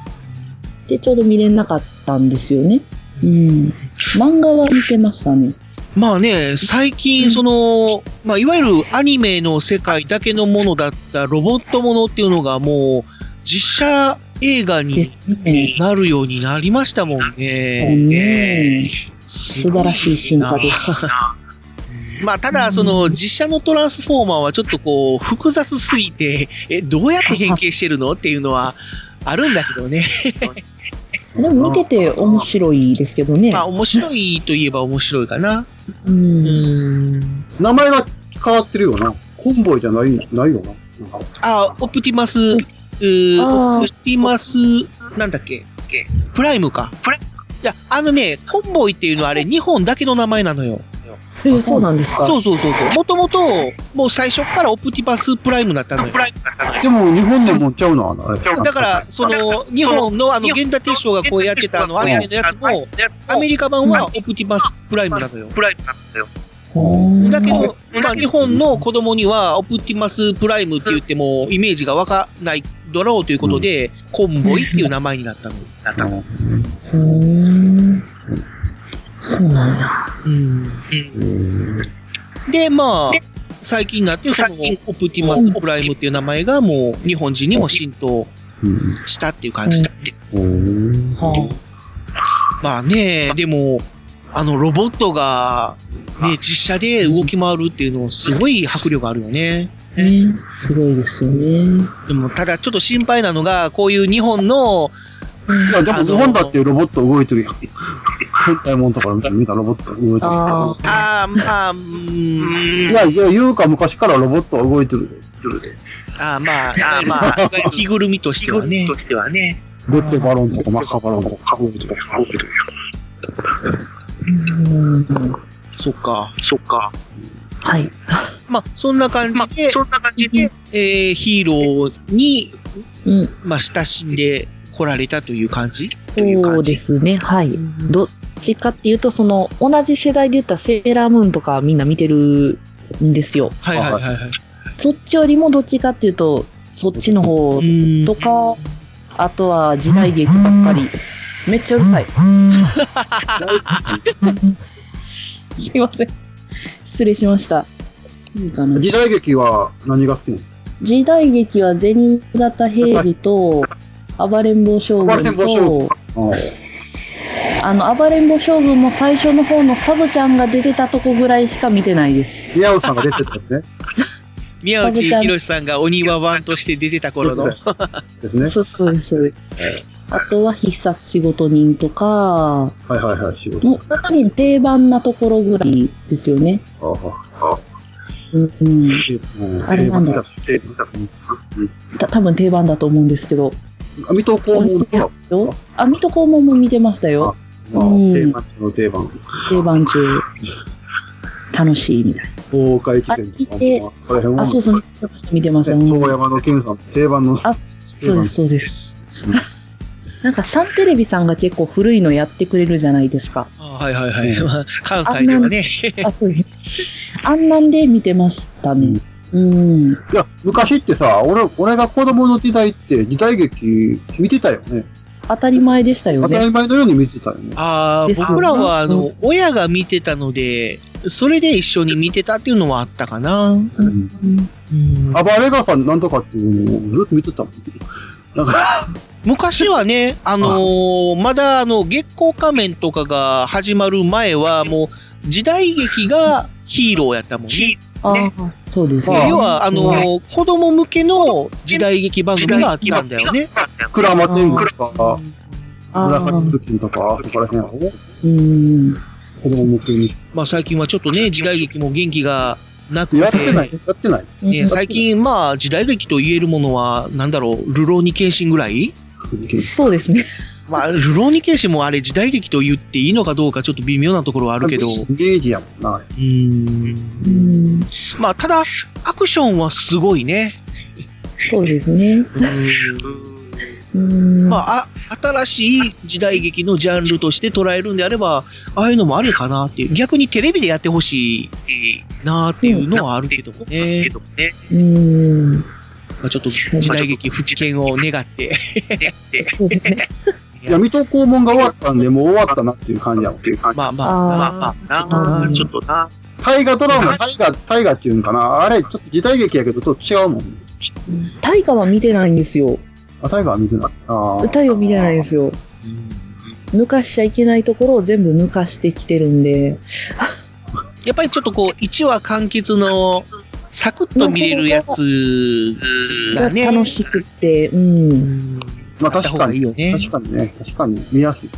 で、ちょうど見れなかったんですよね。うん。漫画は見てましたね。まあね、最近、その、まあ、いわゆるアニメの世界だけのものだったロボットものっていうのがもう、実写映画になるようになりましたもんね。ね素晴らしい進化です。まあ、ただ、その、実写のトランスフォーマーはちょっとこう、複雑すぎて、え、どうやって変形してるの？っていうのは、あるんだけどね。でも見てて面白いですけどね。まあ、面白いといえば面白いかな。うん。名前が変わってるよな。コンボイじゃない、ないよな。あ、オプティマス、オプティマス、なんだっけプライムか。プラいや、あのね、コンボイっていうのはあれ、日本だけの名前なのよ。えーそう。なんですか？そうそうそうそう。もともと、もう最初からオプティマスプライムだったのよ。でも、日本でもちゃうな、あれ。だから、その、日本のあの、源田鉄章がこうやってたあの、アニメのやつも、アメリカ版はオプティマスプライムなのよ。プライムなのよ。だけど、まあ、日本の子供には、オプティマスプライムって言っても、イメージがわかないだろうということで、コンボイっていう名前になったの。なったの。うーん。そうなんや。うん。で、まあ、最近になって、その、オプティマスプライムっていう名前がもう、日本人にも浸透したっていう感じだって。まあね、でも、あの、ロボットが、ね、実写で動き回るっていうの、すごい迫力あるよね。ねすごいですよね。でも、ただちょっと心配なのが、こういう日本の、いや、でも日本だってロボット動いてるやん。変態もんとか見たロボット動いてる。ああ、まあ、うーん。いや、いや、言うか昔からロボットは動いてるで。ああ、まあ、あまあ、着ぐるみとしてはね。としてはね。レッドバロンとかマッハバロンとか動いてる。そっか、そっか。はい。まあ、そんな感じで、そんな感じで、えー、ヒーローに、まあ、親しんで来られたという感じ？そうですね、はい。どっちかっていうと、その、同じ世代で言ったらセーラームーンとかみんな見てるんですよ。はいはいはいはい。そっちよりもどっちかっていうと、そっちの方とか、あとは時代劇ばっかり。めっちゃうるさい。すいません。失礼しました。いいかな？時代劇は何が好きなの？時代劇は銭形平次と、暴れん坊将軍と、あの、暴れん坊将軍も最初の方のサブちゃんが出てたとこぐらいしか見てないです。宮尾さんが出てたですね。宮内博さんが鬼輪版として出てた頃の。ですね。そ うそうです、そうです。あとは必殺仕事人とか、はいはいはい、仕事。もう多分定番なところぐらいですよね。ああ。あれなんだた多分定番だと思うんですけど。あ、水戸黄門とか。あ、水戸黄門も見てましたよ。うん定番中の定番。定番中。楽しいみたいな。大岡駅伝とかあ、そうそう、見てました、見てました。遠山の健さん、定番の。あ、そうです、そうです。なんか、サンテレビさんが結構古いのやってくれるじゃないですか。はいはいはい。まあ、関西ではね。あ、そうです。あんなんで見てましたね。うん。いや、昔ってさ、俺、俺が子供の時代って時代劇見てたよね。当たり前でしたよね。当たり前のように見てたよね。ああ、僕らは、あの、親が見てたので、それで一緒に見てたっていうのはあったかな。暴れ川さんなんとかっていうのをずっと見てたもん。だから、昔はね、あのーまだあの、月光仮面とかが始まる前は、もう、時代劇がヒーローやったもんね。ああ、そうですね。要は、あのー子供向けの時代劇番組があったんだよね。クラマチングとか、紫頭巾とか、そこら辺やろうん。子供向けに。まあ最近はちょっとね、時代劇も元気がなくて。やってないやってないね、最近、まあ時代劇と言えるものは、なんだろう、ルローニケンシンぐらいそうですね。まあ、ルローニケンシンもあれ時代劇と言っていいのかどうかちょっと微妙なところはあるけど。ゲージやもんな、あれ。うーん。まあ、ただ、アクションはすごいね。そうですね。まあ、あ、新しい時代劇のジャンルとして捉えるんであれば、ああいうのもありかなっていう。逆にテレビでやってほしいなっていうのはあるけどもね。うん。まあ、ちょっと時代劇復権を願って。そうですね。いや、水戸黄門が終わったんで、もう終わったなっていう感じや。まあまあ、まあまあ、ちょっとな、ちょっとな。大河ドラマ、大河、大河っていうんかな。あれ、ちょっと時代劇やけど、ちょっと違うもん。大河は見てないんですよ。あ、大河は見てない。ああ。大河見てないんですよ。抜かしちゃいけないところを全部抜かしてきてるんで。やっぱりちょっとこう、1話完結の、サクッと見れるやつがね。楽しくって、うん。まあ確かに、いいよね確かにね、確かに見やすい。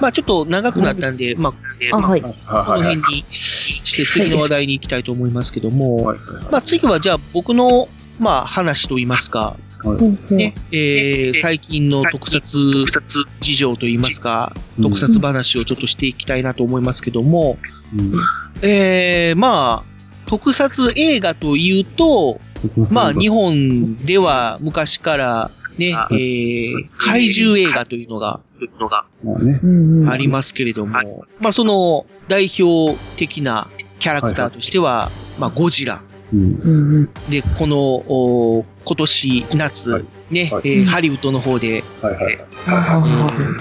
まあちょっと長くなったんで、まあ、まあはいこの辺にして次の話題に行きたいと思いますけども、まあ次はじゃあ僕の、まあ話といいますか、ね、えー、最近の特撮事情といいますか、特撮話をちょっとしていきたいなと思いますけども、えー、まあ、特撮映画というと、まあ日本では昔からね、えー、怪獣映画というのが。ありますけれども、まあその代表的なキャラクターとしては、まあゴジラ。うん。で、この、お今年夏、ね、えーハリウッドの方で。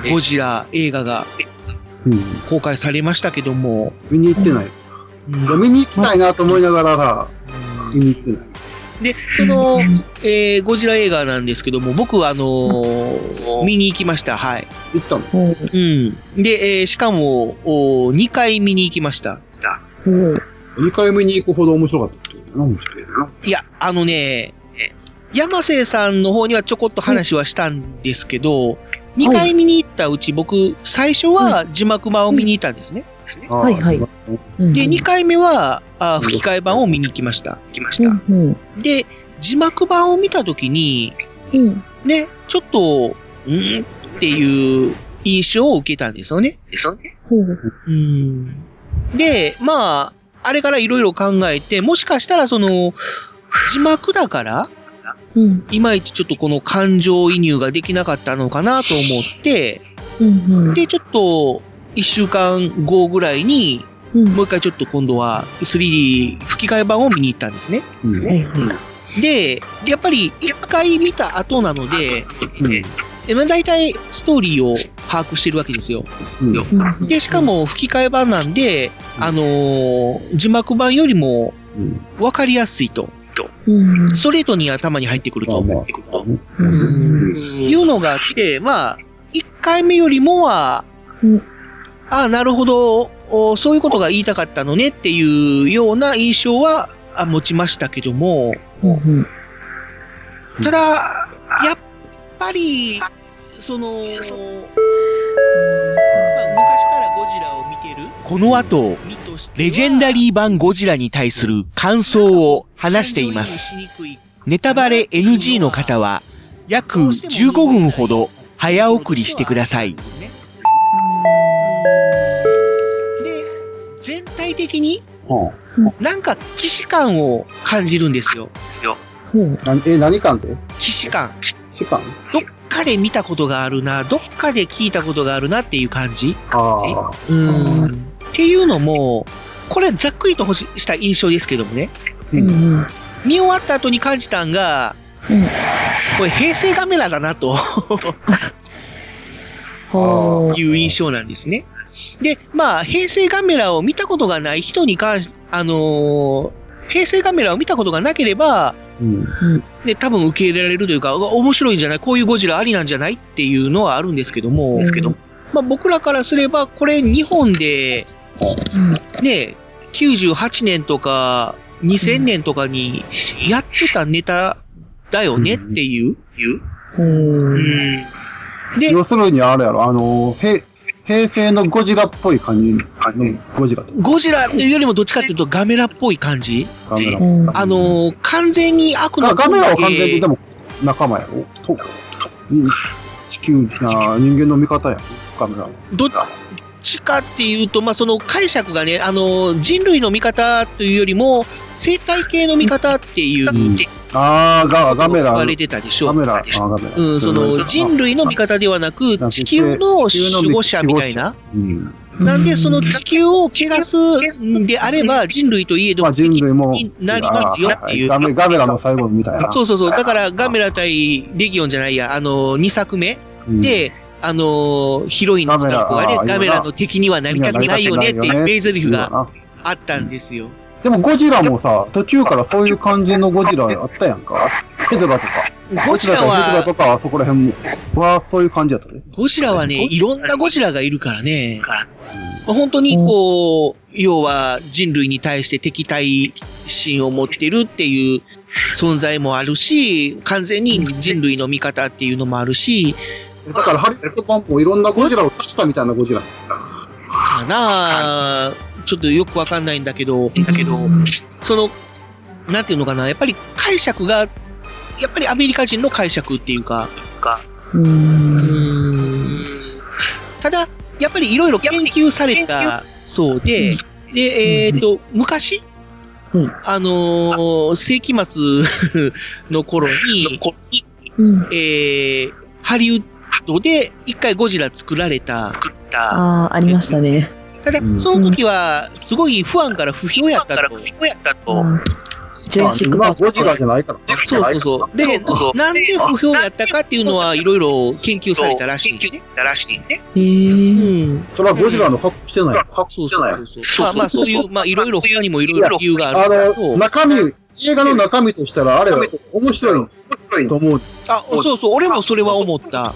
ゴジラ映画が公開されましたけども、見に行ってない。見に行きたいなと思いながらさ、見に行ってない。で、その、えーゴジラ映画なんですけども、僕はあのー見に行きました。はい。行ったの？うん。で、えーしかも、お2回見に行きました。2回目に行くほど面白かったなんでしょういや、あのね、山瀬さんの方にはちょこっと話はしたんですけど、2回見に行ったうち僕、最初は字幕版を見に行ったんですね。はいはい。で、2回目はあ吹き替え版を見に行きました。うん。で、字幕版を見たときに、うん。ね、ちょっと、うんっていう印象を受けたんですよね。ほう。うん。で、まあ、あれからいろいろ考えて、もしかしたらその、字幕だから、うん。いまいちちょっとこの感情移入ができなかったのかなと思って、うん。で、ちょっと、一週間後ぐらいに、もう一回ちょっと今度は 3D 吹き替え版を見に行ったんですね。で、やっぱり一回見た後なので、えまあ大体ストーリーを把握してるわけですよ。で、しかも吹き替え版なんで、あのー字幕版よりも分かりやすいと。うん。ストレートに頭に入ってくると。うん。いうのがあって、まあ、1回目よりもは、ああ、なるほどお、そういうことが言いたかったのねっていうような印象はあ持ちましたけども、ただ、やっぱり、その、まあ、昔からゴジラを見てるこの後、レジェンダリー版ゴジラに対する感想を話しています。ネタバレ NG の方は、約15分ほど早送りしてください。全体的に、なんか既視感を感じるんですよ。なえ、何感って既視感。どっかで見たことがあるな、どっかで聞いたことがあるなっていう感じ。ああ。うん。っていうのも、これざっくりとした印象ですけどもね。うん。見終わった後に感じたんが、これ平成カメラだなと いう印象なんですね。で、まあ、平成カメラを見たことがない人に関し、あのー平成カメラを見たことがなければ、で、多分受け入れられるというか、面白いんじゃないこういうゴジラありなんじゃないっていうのはあるんですけども、ですけど、まあ僕らからすれば、これ日本で、ね、98年とか2000年とかにやってたネタだよねっていう。うん。要するにあれやろ、あの、へ、平成のゴジラっぽい感じ？のゴジラと。ゴジラというよりもどっちかっていうとガメラっぽい感じ？ガメラ。あのー、完全に悪のガガメラは完全にでも。も仲間やろ？地球な人間の味方やん。ガメラは。どっちかっていうと、まあ、その解釈がね、あの、人類の味方というよりも、生態系の味方っていう、ああ、ガガメラ。言われてたでしょ。ガメラ、あガメラ。うん、その、人類の味方ではなく、地球の守護者みたいな。うん。なんで、その地球を汚すんであれば、人類といえども、人類も。なりますよっていう。ガメガメラの最後みたいな。そうそうそう。だから、ガメラ対レギオンじゃないや、あの、2作目で、あの、ヒロインの女の子がね、ガメラの敵にはなりたくないよねっていう名台詞があったんですよ。でもゴジラもさ、途中からそういう感じのゴジラあったやんか。ヘドラとか。ゴジラはヘドラとか、そこら辺はそういう感じやったね。ゴジラはね、いろんなゴジラがいるからね。本当にこう、要は人類に対して敵対心を持ってるっていう存在もあるし、完全に人類の味方っていうのもあるし、だからハリウッド版もいろんなゴジラを足したみたいなゴジラ。かなちょっとよくわかんないんだけど、だけど、その、なんていうのかな、やっぱり解釈が、やっぱりアメリカ人の解釈っていうか、うん。ただ、やっぱりいろいろ研究されたそうで、で、えっ、と、昔、あのー世紀末の頃に、えー、ハリウッドで一回ゴジラ作られた。ああ、ありましたね。ただ、その時は、すごい不安から不評やったと。ジュラシックまあ、ゴジラじゃないからね。そうそうそう。で、なんで不評やったかっていうのは、いろいろ研究されたらしい、ね。へー。うん。それはゴジラの格好してない。そうそうそうそう。まあまあ、そういう、まあ、いろいろ、他にもいろいろ理由があるあの、中身、映画の中身としたら、あれは面白いと思う。あ、そうそう、俺もそれは思った。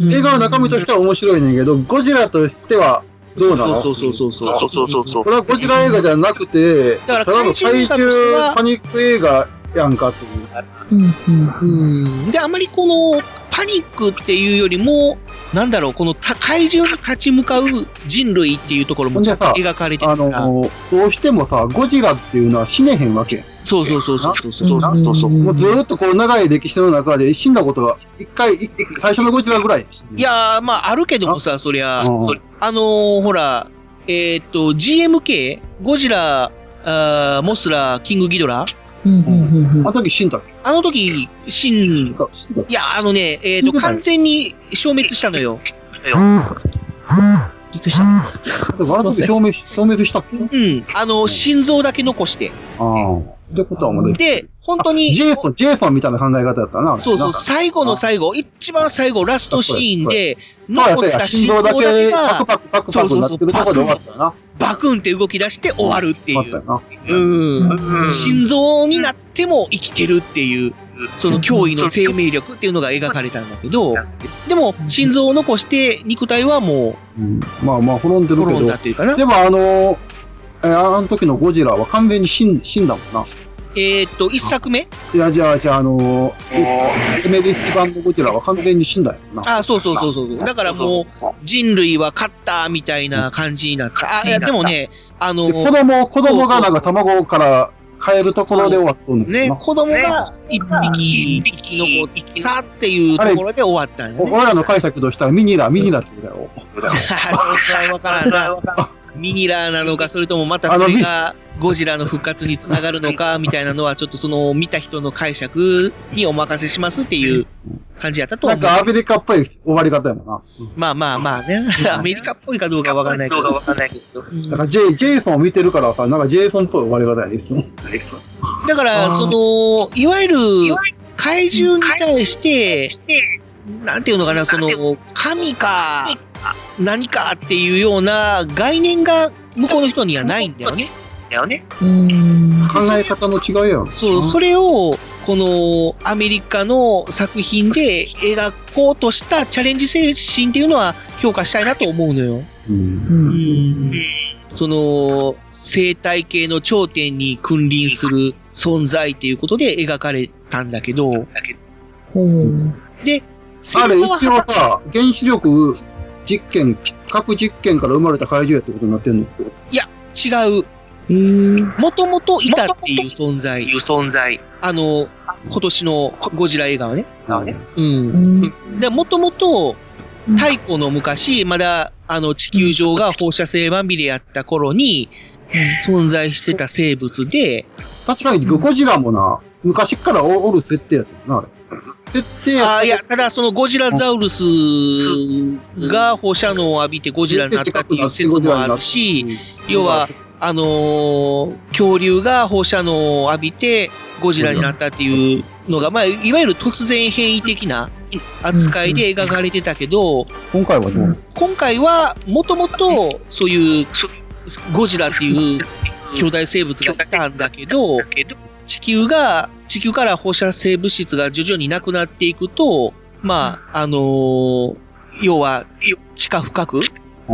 映画の中身としては面白いねんけど、ゴジラとしてはどうなの？そうそうそうそう。そうそうそうこれはゴジラ映画じゃなくて、だからただの怪怪獣映画としては獣パニック映画やんかっていう。うん。で、あまりこの、パニックっていうよりも、なんだろう、このた怪獣に立ち向かう人類っていうところも描かれてあるから。の、どうしてもさ、ゴジラっていうのは死ねへんわけやん。そうそうそうそうそうそう。そうそう。もうずーっとこう長い歴史の中で死んだことが、一回、一最初のゴジラぐらい。いやー、まあ、あるけどもさ、そりゃ、うん。あのー、ほら、えーっと、GMK、ゴジラ、あーモスラ、キングギドラ。あの時死んだっけ？あの時、死ん、いや、あのね、えーっと、完全に消滅したのよ。びっくりした。あの時消滅、消滅したっけうん。あの、心臓だけ残して。ああ。ってことはもうでで、本当に、ジェイソン、ジェイソンみたいな考え方だったな。そうそう、最後の最後、一番最後、ラストシーンで、残った心心臓だけけパクがパクパクパクなってるところで終わったよな。バクンって動き出して終わるっていう。終わったようん。心臓になっても生きてるっていう、その驚異の生命力っていうのが描かれたんだけど、でも、心臓を残して肉体はもな。まあまあ、滅んでるけ滅んだど。っていうかなでもあの、えーあの時のゴジラは完全に死ん死んだもんな。う、えーっと、一作目？いや、じゃあ、じゃあ、あのー、エメリッチ版のゴジラは完全に死んだよな。あ、そうそうそうそう。だからもう、人類は勝ったみたいな感じになった。あ、いや、でもね、あの、で子供、子供がなんか卵から帰るところで終わっとんねんね、な。子供が一匹生き残ったっていうところで終わったんよね。俺らの解釈としたらミニラ、ミニラってことだよ。それはわからんな。ミニラーなのか、それともまたそれがゴジラの復活につながるのか、みたいなのは、ちょっとその見た人の解釈にお任せしますっていう感じやったと思う。なんかアメリカっぽい終わり方やもんな。まあまあまあね。アメリカっぽいかどうかわかんないけど。だからジェイ、ジェイソンを見てるからさ、なんかジェイソンっぽい終わり方やね、いつも。だから、その、いわゆる怪獣に対して、なんていうのかな、その、神か、何かっていうような概念が向こうの人にはないんだよね。だよね。考え方の違いやん。そう、それを、このアメリカの作品で描こうとしたチャレンジ精神っていうのは評価したいなと思うのよ。うん。その、生態系の頂点に君臨する存在っていうことで描かれたんだけど、で、あれ一応さ、原子力実験、核実験から生まれた怪獣やってことになってんの？いや、違う。もともといたっていう存在。いう存在。あの、今年のゴジラ映画はね。うん。で、もともと、太古の昔、まだ、あの、地球上が放射性まみれやった頃に、存在してた生物で、確かにゴジラもな、昔からおおる設定やったよな、あれ。あいや、ただそのゴジラザウルスが放射能を浴びてゴジラになったっていう説もあるし、要は、あのー恐竜が放射能を浴びてゴジラになったっていうのが、まあ、いわゆる突然変異的な扱いで描かれてたけど、今回はどう？今回はもともとそういうゴジラっていう巨大生物がいたんだけど、地球が、地球から放射性物質が徐々になくなっていくと、まあ、あのー要は、地下深く、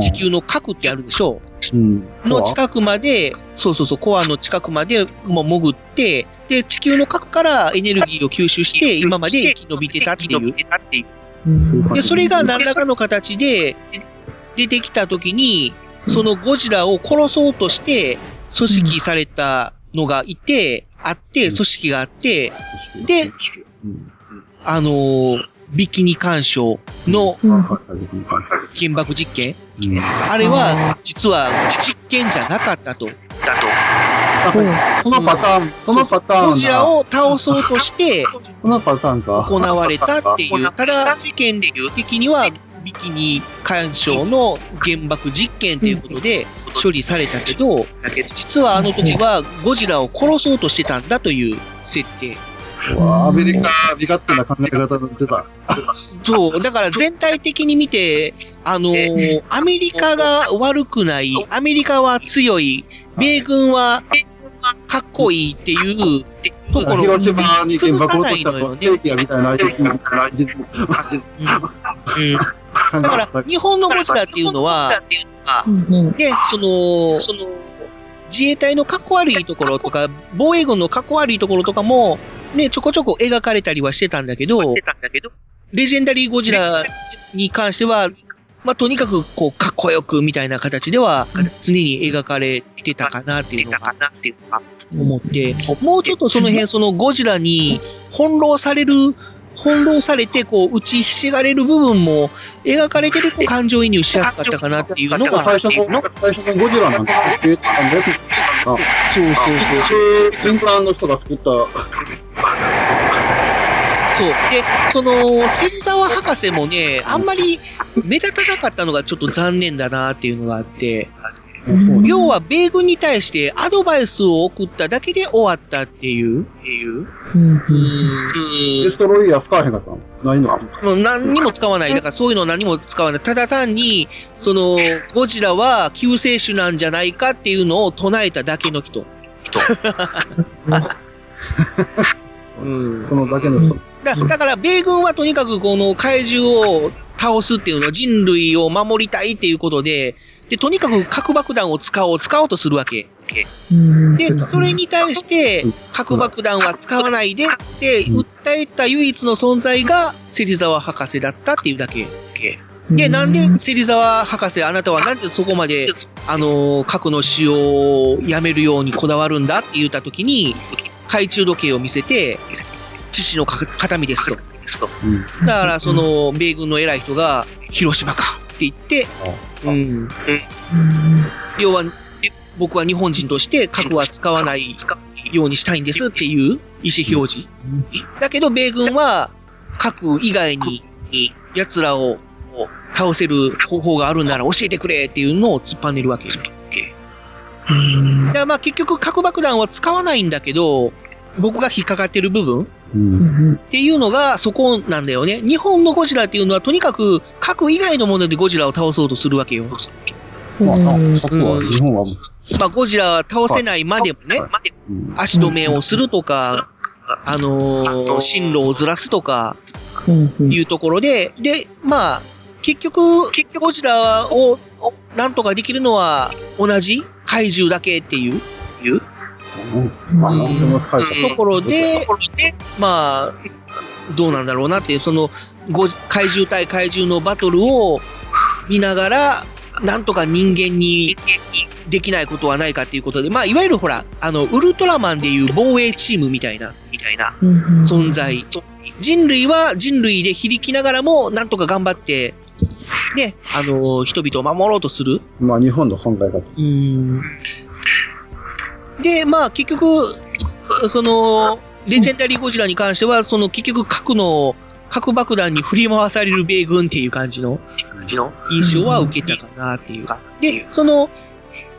地球の核ってあるでしょう。ん。の近くまで、そうそうそう、コアの近くまでもう潜って、で、地球の核からエネルギーを吸収して、今まで生き延びてたっていう。で、それが何らかの形で出てきたときに、そのゴジラを殺そうとして、組織されたのがいて、あって、組織があって、で、あのービキニ干渉の原爆実験、あれは実は実験じゃなかったと。だそのパターン、そのパターンゴジラを倒そうとしてそのパターンか。行われたっていう、ただ世間的にはビキニ干渉の原爆実験ということで処理されたけど、実はあの時はゴジラを殺そうとしてたんだという設定。アメリカ、身勝手な考え方になってた。そう、だから全体的に見て、あのーアメリカが悪くない、アメリカは強い、米軍はかっこいいっていうところを広島に原爆を落としたないのよね。だから、日本のゴジラっていうのは、で、その、自衛隊のかっこ悪いところとか、防衛軍のかっこ悪いところとかも、ね、ちょこちょこ描かれたりはしてたんだけど、レジェンダリーゴジラに関しては、まあ、とにかく、こう、かっこよくみたいな形では、常に描かれてたかなっていうのが、思って、もうちょっとその辺、そのゴジラに翻弄される、翻弄されて、こう、打ちひしがれる部分も描かれてると感情移入しやすかったかなっていうのが、最初の、最初のゴジラなんて設計したんだよ。そうそうそうそう。民間の人が作った、そう。で、その、芹沢博士もね、あんまり目立たなかったのがちょっと残念だなっていうのがあって、要は米軍に対してアドバイスを送っただけで終わったっていう。っていう。デストロイヤー使わへんかったのないの？もう何にも使わない。だからそういうの何にも使わない。ただ単に、その、ゴジラは救世主なんじゃないかっていうのを唱えただけの人。うん。そのだけの人。だだから、米軍はとにかくこの怪獣を倒すっていうのは人類を守りたいっていうことで、で、とにかく核爆弾を使おう、使おうとするわけ。で、それに対して、核爆弾は使わないでって訴えた唯一の存在が芹沢博士だったっていうだけ。で、なんで芹沢博士、あなたはなんでそこまで、あのー核の使用をやめるようにこだわるんだって言ったときに、懐中時計を見せて、父のか形見ですと。だから、その、米軍の偉い人が、広島かって言って、うん。要は、僕は日本人として核は使わないようにしたいんですっていう意思表示。だけど、米軍は核以外に奴らを倒せる方法があるなら教えてくれっていうのを突っぱねるわけ。だからまあ結局核爆弾は使わないんだけど、僕が引っかかってる部分っていうのがそこなんだよね。日本のゴジラっていうのはとにかく核以外のものでゴジラを倒そうとするわけよ。まあ、核は、日本は、まあゴジラは倒せないまでもね、足止めをするとか、あのー進路をずらすとか、いうところで、で、まあ、結局、ゴジラをなんとかできるのは同じ怪獣だけっていうところで、まあ、どうなんだろうなっていう、その、ご怪獣対怪獣のバトルを、見ながら、なんとか人間にできないことはないかっていうことで、まあ、いわゆるほら、あの、ウルトラマンでいう防衛チームみたいな、みたいな存在。人類は人類で響きながらも、なんとか頑張って、ね、あの、人々を守ろうとする。まあ、日本の考え方。うん。で、まあ、結局、その、レジェンダリーゴジラに関しては、その結局核の、核爆弾に振り回される米軍っていう感じの印象は受けたかなっていう。で、その、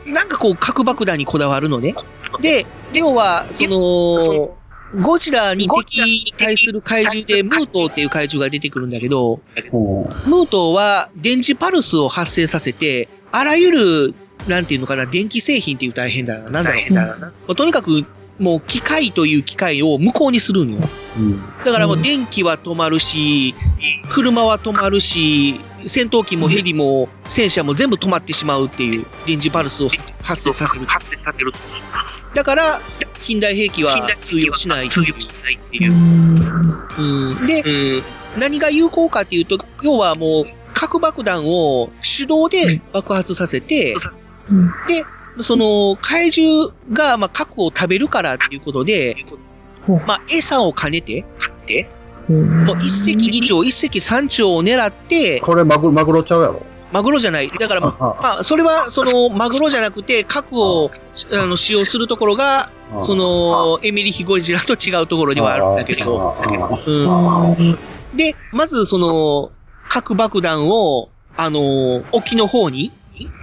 なんかこう核爆弾にこだわるのね。で、要は、その、ゴジラに敵対する怪獣で、ムートーっていう怪獣が出てくるんだけど、ムートーは電磁パルスを発生させて、あらゆる、なんていうのかな、電気製品って言ったら変だな。なんだろう。まあとにかく、もう機械という機械を無効にするんよ。だからもう電気は止まるし、車は止まるし、戦闘機もヘリも戦車も全部止まってしまうっていう電磁パルスを発生させる。だから、近代兵器は通用しないっていう。う。ん、で、何が有効かっていうと、要はもう核爆弾を手動で爆発させて、で、その怪獣がまあ核を食べるからっていうことで、まあ餌を兼ねて、もう一石二鳥、一石三鳥を狙って、これマグロ、マグロちゃうやろ？マグロじゃない。だから、まあ、それは、その、マグロじゃなくて、核を、あ。の、使用するところが、その、エメリッヒゴジラと違うところではあるんだけど、うん。で、まず、その、核爆弾を、あの、沖の方に、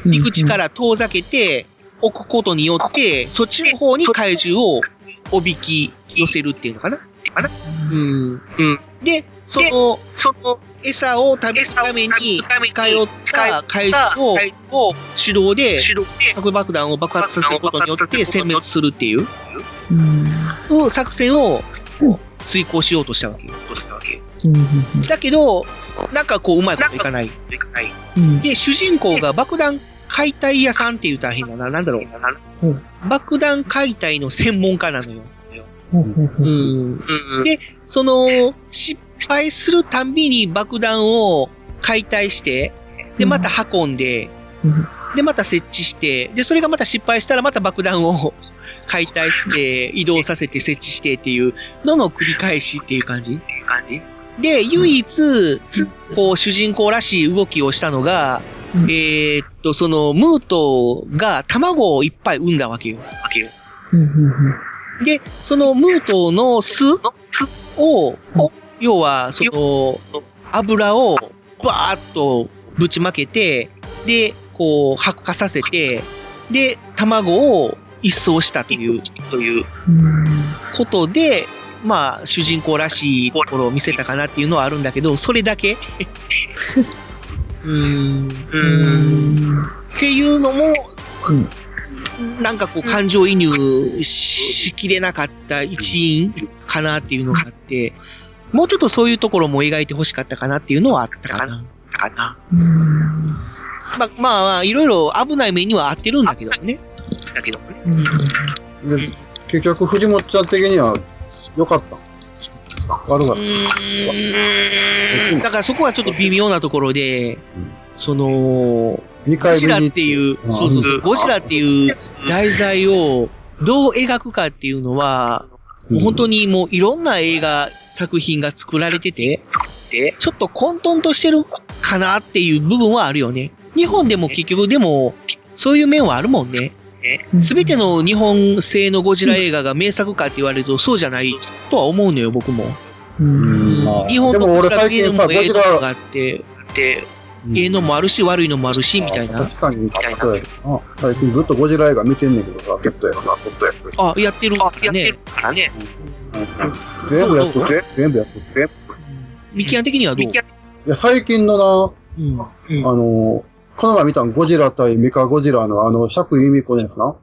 陸地から遠ざけて、置くことによって、そっちの方に怪獣をおびき寄せるっていうのかな。うん。うん。で、その、その、餌を食べるために近寄った怪獣を手動で核爆弾を爆発させることによって殲滅するっていう、うん。作戦を遂行しようとしたわけよ。だけど、なんかこううまいこといかない。で、主人公が爆弾解体屋さんって言ったら変だな。なんだろう。爆弾解体の専門家なのよ。うん。で、その、失敗するたんびに爆弾を解体して、で、また運んで、で、また設置して、で、それがまた失敗したらまた爆弾を解体して、移動させて設置してっていうのの繰り返しっていう感じで、唯一、こう、主人公らしい動きをしたのが、えーっと、その、ムートが卵をいっぱい産んだわけよ。で、そのムートの巣を、要は、その、油をバーッとぶちまけて、で、こう、発火させて、で、卵を一掃したという、という。ことで、まあ、主人公らしいところを見せたかなっていうのはあるんだけど、それだけ うーん。っていうのも、なんかこう感情移入しきれなかった一因かなっていうのがあって、もうちょっとそういうところも描いてほしかったかなっていうのはあったかな。かな。まあ、まあまあ、いろいろ危ない目には合ってるんだけどね。だけどね。で、結局、藤本ちゃん的には良かった。悪かった。だからそこはちょっと微妙なところで、その、ゴジラっていう、うんそうそうそう、ゴジラっていう題材をどう描くかっていうのは、もう本当にもういろんな映画作品が作られてて、ちょっと混沌としてるかなっていう部分はあるよね。日本でも結局でも、そういう面はあるもんね。すべての日本製のゴジラ映画が名作かって言われるとそうじゃないとは思うのよ、僕も。まあ日本でも俺のゴジラ最近さ、映画もええゴジラ、のがあって、で、ええのもあるし、悪いのもあるし、みたいな。確かに、そうやけどな最近ずっとゴジラ映画見てんねんけどさ、ずっとやつ。ずっとやつ。あ、やってるからね。全部やっとって、全部やっとって。ミキアン的にはどう？いや、最近のな、あの、この前見たんゴジラ対メカゴジラのあの、釈由美子のやつな？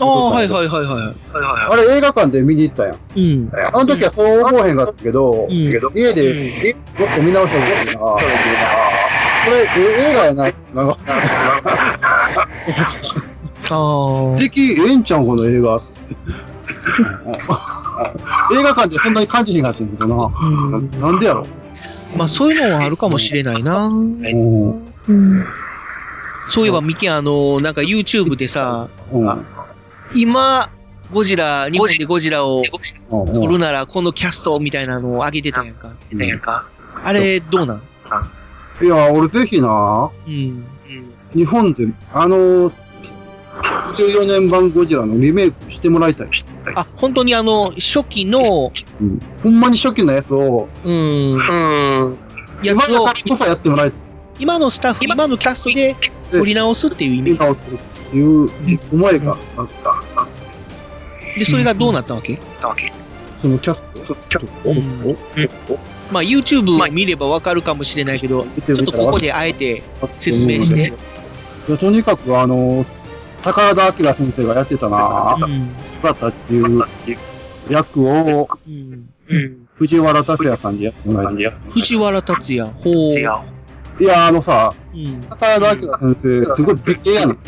ああ、はいはいはいはい。あれ映画館で見に行ったやん。うん。あの時はそう思わへんかったけど、家で、え、もっと見直した時にな、これ、え映画やな、なんか、あ敵ええんちゃうん、この映画。映画館でそんなに感じへんかったんやけどな。なんでやろ？まあそういうのはあるかもしれないな。そういえば、ミキあの、なんか YouTube でさ、今、ゴジラ、日本でゴジラを撮るなら、このキャストみたいなのを上げてたやんか。あれ、どうなん？いや、俺ぜひな、うん。日本で、あの、14年版ゴジラのリメイクしてもらいたい。あ、本当にあの、初期の、うん。ほんまに初期のやつを、うん。うん。やつを今だからこそやってもらいたい。今のスタッフ、今のキャストで撮り直すっていう意味。直すっていう思いがあった。で、それがどうなったわけ？そのキャストまあ YouTube を見ればわかるかもしれないけど、ちょっとここであえて説明して。とにかくあの、高田明先生がやってたな、バタっていう役を、藤原達也さんでやってもらいたい。藤原達也、ほう。いや、あのさ、うん。高田明先生、すごい別系やねん。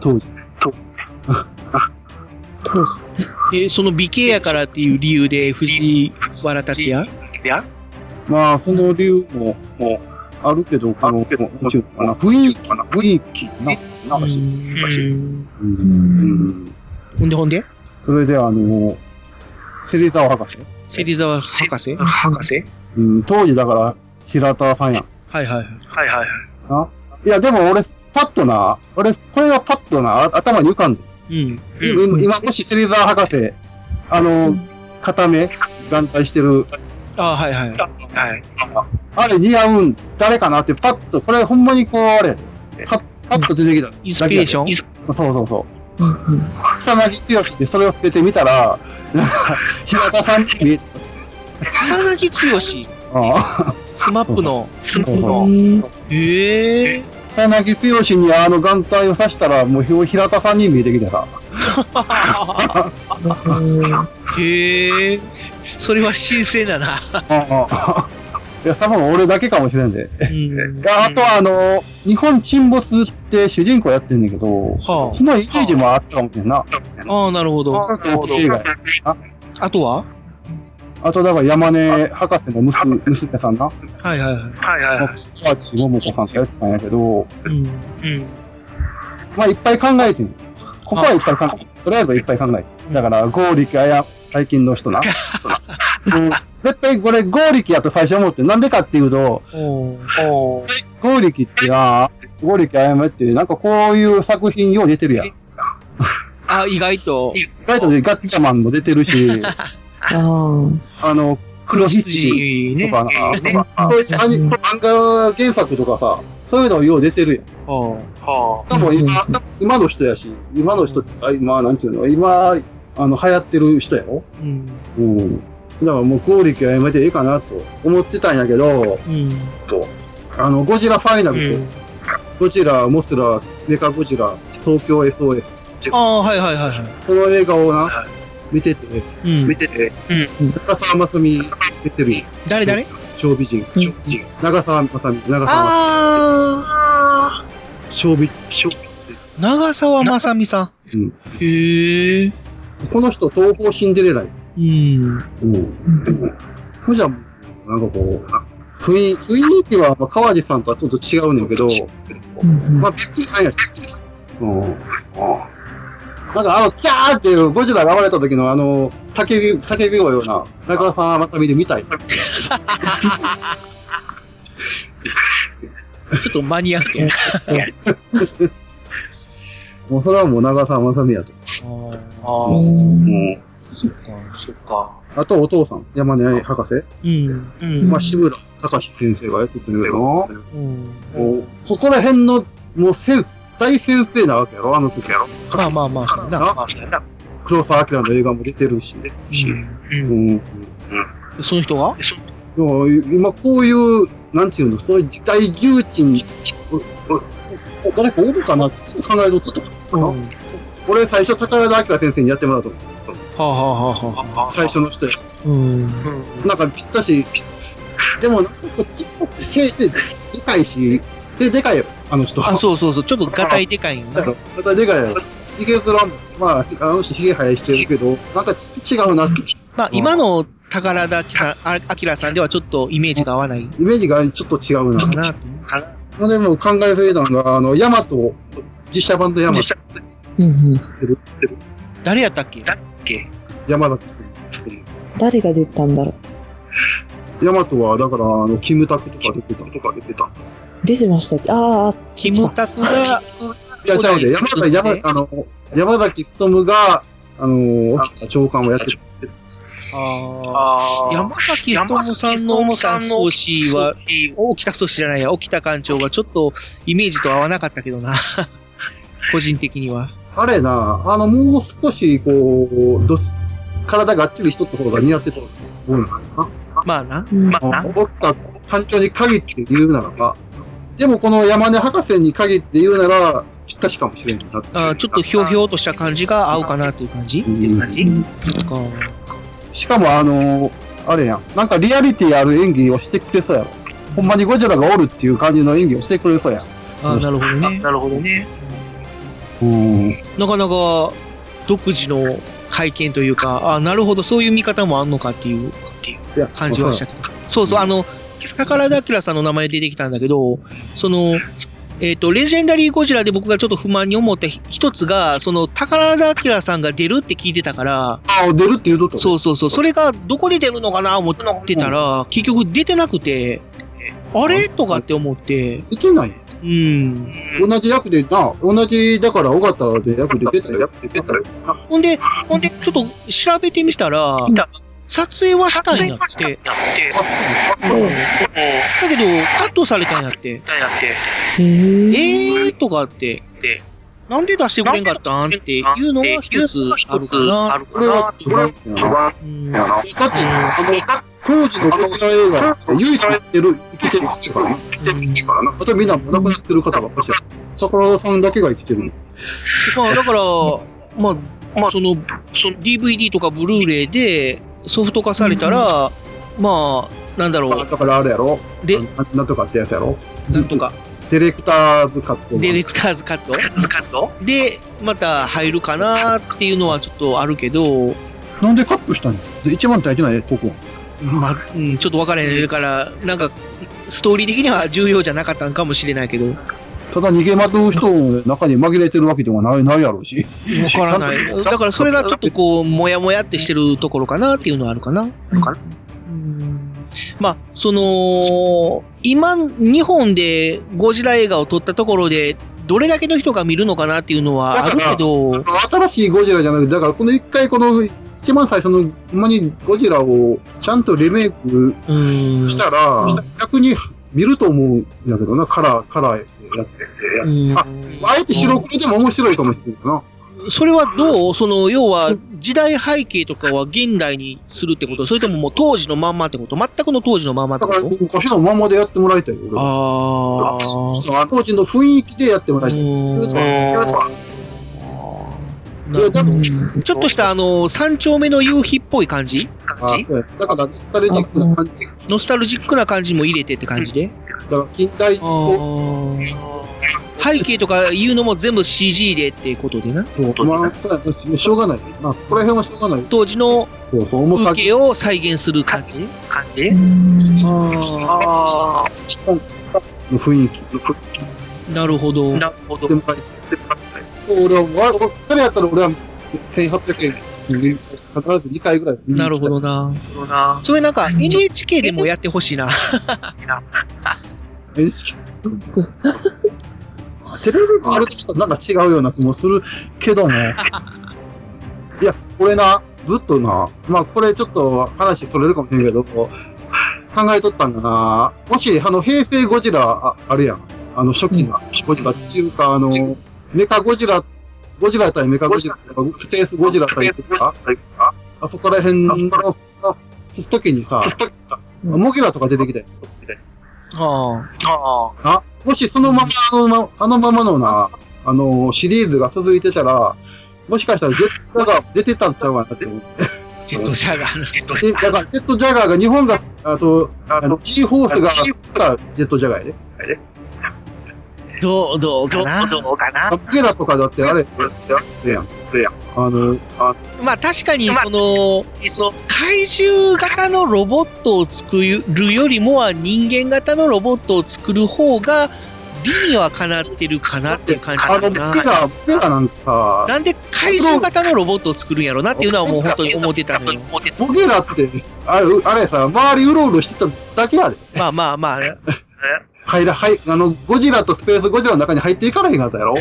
当時。で、その美形やからっていう理由で藤原達也？まあ、その理由も、もう、あるけど、この、なんていうのかな、雰囲気、雰囲気、な、なん。かし、うん。ほんでほんで？それで、あの、芹沢博士？芹沢博士？博士？うん、当時だから、平田さんやん。はいはいはい。はいはいはい。ないや、でも俺、パッとな、俺、これがパッとな、あ頭に浮かんで。うん。今、今もし芹沢博士、あの、片目、眼帯してる、あはいはい。はい。あれ似合うん、誰かなって、パッと、これほんまにこう、あれ、パッ、パッと出てきた。インスピレーション？そうそうそう。草彅剛ってそれを捨ててみたら、なんか、平田さんに見え草彅剛？ああ。スマップの。そうそう。へえ。草彅剛にあの眼帯を刺したら、もう平田さんに見えてきてさ。へえ。それは新鮮だな。いや、多分俺だけかもしれんで。いや、あとはあの、日本沈没って主人公やってんねんけど、はそのイメージもあったかもしれんな。ああ、なるほど。なるほど。ああとは？あとだから山根博士の娘娘さんな。はいはいはい。はいはいはい。沢地桃子さんとやってたんやけど、うん。うん。まあいっぱい考えてん。ここはいっぱい考えてとりあえずいっぱい考えてだから、剛力あや、最近の人な。うん絶対これ剛力やと最初思って、なんでかっていうと、お剛力ってな、剛力あやめって、なんかこういう作品よう出てるやん。あ、意外と。意外とねガッチャマンも出てるし、あの、黒羊とかな、そういうアニ漫画原作とかさ、そういうのよう出てるやん。しかも今、今の人やし、今の人って、あ今、なんていうの、今、あの、流行ってる人やろ？うん。うん。だからもう、剛力はやめていいかなと思ってたんやけど、うん。と、あの、ゴジラファイナルと、ゴジラ、モスラ、メカゴジラ、東京 SOS。ああ、はいはいはいはい。その映画をな、見てて、うん。見てて、長澤まさみ出てる。誰誰？小美人。長澤まさみ、長澤まさあみ。小美人。あ、長澤まさみさん。うん。へえ。この人、東方シンデレラや。うん。うん。ほじゃ、なんかこう、雰囲雰囲気は、まあ川地さんとはちょっと違うねんけど、まあ別にないやし。うん。なんかあの、キャーっていうゴジラが暴れた時のあの、叫び、叫び声ような、中澤まさみで見たい。ちょっとマニアック。もうそれはもう長澤まさみやと。ああ。うん。そっか。そっか。あとお父さん、山根博士。うん。うん。まあ、志村隆先生がやっててんけどな。もうん。う、そこら辺の、もう先生、大先生なわけやろあの時やろまあまあまあ、そうやな。な黒澤明の映画も出てるし。うん。うん。その人がでも今こういう、なんていうの、そういう大重鎮、誰かおるかな？ってちょっと考えとったと。うん。俺最初宝田明先生にやってもらうと。はあ、はあはあはあ、最初の人や。うん。なんかぴったし、でもなんかこっちとって背ってでかいし、で、でかいよ、あの人。あ、そうそうそう。ちょっとガタイでかいんだ。またでかいやろ。ヒゲ面も、まあ、あの人ヒゲ生やしてるけど、なんかちょっと違うなって。まあ、今の宝田明さんではちょっとイメージが合わないイメージがちょっと違うな。かなと。でもう考えすぎたのが、あの、ヤマト、実写版のヤマト。うんうん。誰やったっけ？山崎。誰が出たんだろう。ヤマトは、だから、あの、キムタクとか出てた。とか出てた。出てましたっけ？ああ、キムタクが、いや、ちゃうで、山崎、山、あの、山崎努が、あの、沖田長官をやってる。ああ。山崎努さんの沖田総司は、沖田総司じゃないや、沖田館長はちょっとイメージと合わなかったけどな。個人的には。あれな、あの、もう少し、こう、ど体がっちりしとった方が似合ってたと思うのかな。まあな。まあな。沖田館長に限って言うならば、でもこの山根博士に限って言うなら、ぴったしかもしれんな。あーちょっとひょうひょうとした感じが合うかなっていう感じ、うんそっか。しかもあのあれやん。なんかリアリティある演技をしてくれそうやろ。ほんまにゴジラがおるっていう感じの演技をしてくれそうやん。あーなるほどね。なるほどね。うん。なかなか独自の会見というか、あなるほど、そういう見方もあんのかっていう感じはしたけど。そうそう、あの、宝田明さんの名前出てきたんだけど、その、えっ、と、レジェンダリーゴジラで僕がちょっと不満に思った一つが、その、宝田明さんが出るって聞いてたから、ああ、出るって言うとったそうそうそう、それがどこで出るのかな思ってたら、結局出てなくて、あれ？とかって思って。いけない？うん。同じ役でな、同じ、だから、尾形で役出てたよ。ほんで、ほんで、ちょっと調べてみたら、撮影はしたんやって。そう。だけど、カットされたんやって。えーとかって、なんで出してくれんかったんっていうのが一つあるかな。これは違ううんだって、あの、当時のゴジラ映画って唯一生きてる、生きてる人からな。あとみんな亡くなってる方ばっかしや。桜田さんだけが生きてる。まあ、だから、まあ、その、その DVD とかブルーレイでソフト化されたら、まあ、なんだろう。だからあれやろ？で、なんとかってやつやろ？なんとか。ディレクターズカット。ディレクターズカット？で、また入るかなっていうのはちょっとあるけど、なんでカットしたんやで一番大事なとこなんですか？まあ、うん、ちょっと分からへん。だから、なんか、ストーリー的には重要じゃなかったのかもしれないけど。ただ逃げ惑う人の中に紛れてるわけでもないないやろうし。わからない。だからそれがちょっとこう、もやもやってしてるところかなっていうのはあるかな。まあ、その、今、日本でゴジラ映画を撮ったところで、どれだけの人が見るのかなっていうのはあるけど、新しいゴジラじゃなくて、だからこの一回この一番最初の、ほんまにゴジラをちゃんとリメイクしたら、逆に見ると思うんやけどな、カラー、カラーやって。あ、あえて白黒でも面白いかもしれないな。それはどう？その、要は、時代背景とかは現代にするってこと？それとももう当時のまんまってこと？全くの当時のまんまってこと？昔のまんまでやってもらいたいよ、俺は。ああ。当時の雰囲気でやってもらいたい。いや、ちょっとしたあの、三丁目の夕日っぽい感じ？あだから、ノスタルジックな感じ。ノスタルジックな感じも入れてって感じで？だから、近代事故。背景とかいうのも全部 CG でっていうことでな？まあ、そうやねしょうがない。まあ、そこら辺はしょうがない。当時のそうそう、面風景を再現する感じ？感じ？ああ。の雰囲気。なるほど。なるほど。俺は、俺それやったら俺は1800円に必ず2回ぐらい見になるほどな。それなんか NHK でもやってほしいな。NHK テレビがあるとちょっとなんか違うような気もするけども。いや、俺な、ずっとな、まあこれちょっと話それるかもしれんけど、考えとったんだな、もし、あの、平成ゴジラああるやん。あの、初期のゴジラっていうか、あの、メカゴジラ、ゴジラ対メカゴジラとか、スペースゴジラ対とか、あそこら辺の時にさ、モギラとか出てきて。はあ、もしそのまま、あのまあのままのな、あの、シリーズが続いてたら、もしかしたらジェットジャガー出てたんちゃうかなって思って。ジェットジャガーで、だからジェットジャガーが日本が、あと、あの、G ホースが、ジェットジャガーやで。どう、どうかな？どうかな？モギラとかだってあれ、やん。あの、あまあ確かにその、怪獣型のロボットを作るよりもは人間型のロボットを作る方が、理にはかなってるかなっていう感じあの、だな。僕ら、僕らなんか、なんで怪獣型のロボットを作るんやろなっていうのはもう本当に思ってたのよ。僕らって、あれ、あれさ、周りうろうろしてただけやで。まあまあまあ、入ら、はい、あの、ゴジラとスペースゴジラの中に入っていかれへんかったやろ？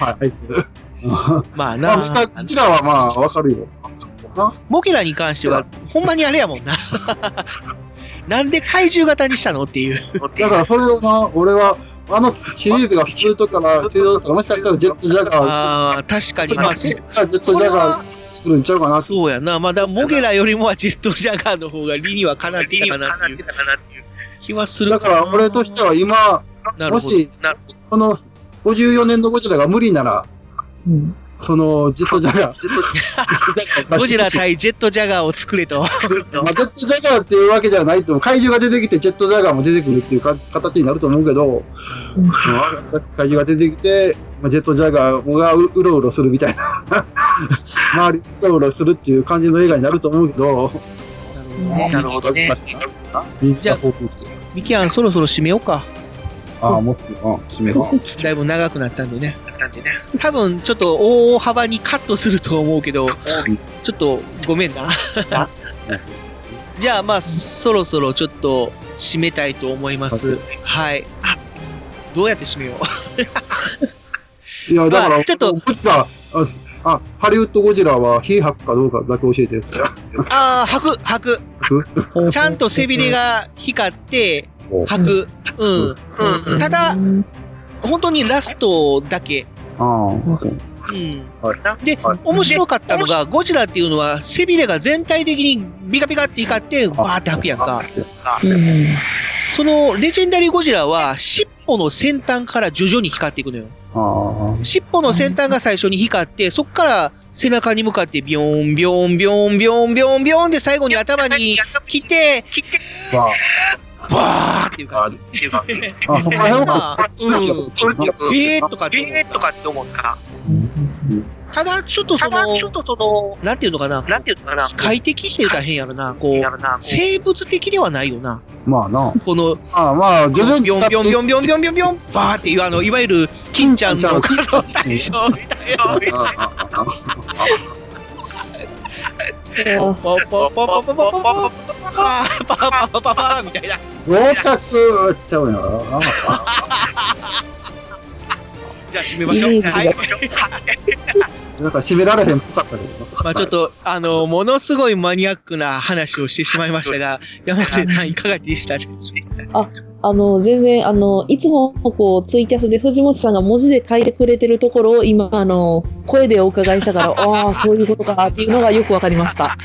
あいつ。まあまあ、な。ゴジラはまあ、わかるよ。モゲラに関しては、ほんまにあれやもんな。なんで怪獣型にしたのっていう。だからそれをな、俺は、あのシリーズが普通とかな、通常だったらもしかしたらジェットジャガー、ああ、確かに、まあ、そう。ジェットジャガー作るんちゃうかな。そうやな。まだ、モゲラよりもはジェットジャガーの方が理にはかなってたかなっていう気はする。だから俺としては今、もし、この54年のゴジラが無理なら、そのジェットジャガー。ゴジラ対ジェットジャガーを作れと。まあ、ジェットジャガーっていうわけじゃないと、怪獣が出てきて、ジェットジャガーも出てくるっていうか形になると思うけど、怪獣が出てきて、まあ、ジェットジャガーがううろうろするみたいな、周りうろうろするっていう感じの映画になると思うけど、なるほどね。じゃあ、ミキアン、そろそろ締めようか。ああ、もうすぐ、うん、締めよう。だいぶ長くなったんでね。多分、ちょっと大幅にカットすると思うけど、ちょっとごめんな。じゃあ、まあ、そろそろちょっと締めたいと思います。はい。どうやって締めよう？いや、だから、ちょっと、こっちは、あ、あハリウッドゴジラは火吐くかどうかだけ教えて。ああ、吐く、吐く。ちゃんと背びれが光って、吐く。うん。ただ、本当にラストだけ。ああ、そう。うん。はい。で、面白かったのが、ゴジラっていうのは背びれが全体的にビカビカって光って、バーって吐くやんか。その、レジェンダリーゴジラは、尻尾の先端から徐々に光っていくのよ。尻尾の先端が最初に光って、そっから背中に向かってビヨーン、ビヨーン、ビヨーン、ビヨーン、ビヨーン、ビヨーンで最後に頭に来て、わバーっていう感じ。あ、そこら辺は、うん、えーとかって思った。とかって思った。ただ、ちょっとその、ちょっとその、なんていうのかな？なんていうのかな？機械的って言ったら変やろな。こう、生物的ではないよな。まあな。この、ああ、まあ、徐々に。ビョンビョンビョンビョンビョンビョンビョン、バーっていう、あの、いわゆる、欽ちゃんの仮装大賞みたいな。ポポポポポポポポポパーパーパーパパみたいな。合格ちゃうやろ。じゃあ締めましょう。はい。なんか締められへんぽかったけど。まあちょっと、あの、ものすごいマニアックな話をしてしまいましたが、山瀬さんいかがでしたあ、あの、全然、あの、いつもこう、ツイキャスで藤本さんが文字で書いてくれてるところを今、あの、声でお伺いしたから、ああ、そういうことかっていうのがよくわかりました。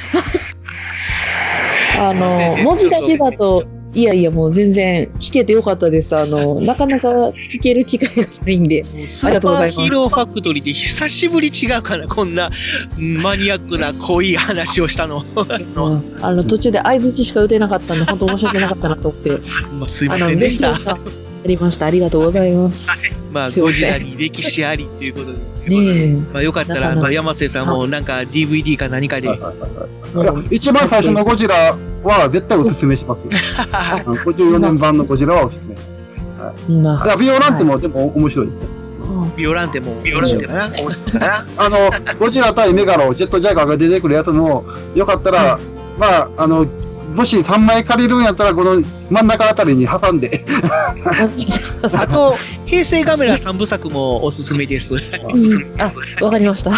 あの、文字だけだと、いやいや、もう全然聞けてよかったです。あの、なかなか聞ける機会がないんで、ありがとうございます。ヒーローファクトリーで久しぶり違うかな、こんなマニアックな濃い話をしたの。うん、あの、途中で相づちしか打てなかったんで、本当申し訳なかったなと思って。まあ、すいませんでした。ありました。ありがとうございます。まあ、ゴジラに歴史ありということで。ねまあ、よかったら、まあ、山瀬さんもなんか DVD か何かで。いや、一番最初のゴジラは絶対おすすめしますよ。54年版のゴジラはおすすめ。はい。いや、ビオランテもでも面白いですよ。ビオランテも面白いかな。あの、ゴジラ対メガロ、ジェットジャガーが出てくるやつも、よかったら、まあ、あの、もし3枚借りるんやったら、この真ん中あたりに挟んで。あと、平成ガメラ3部作もおすすめです。うん、あ、わかりました。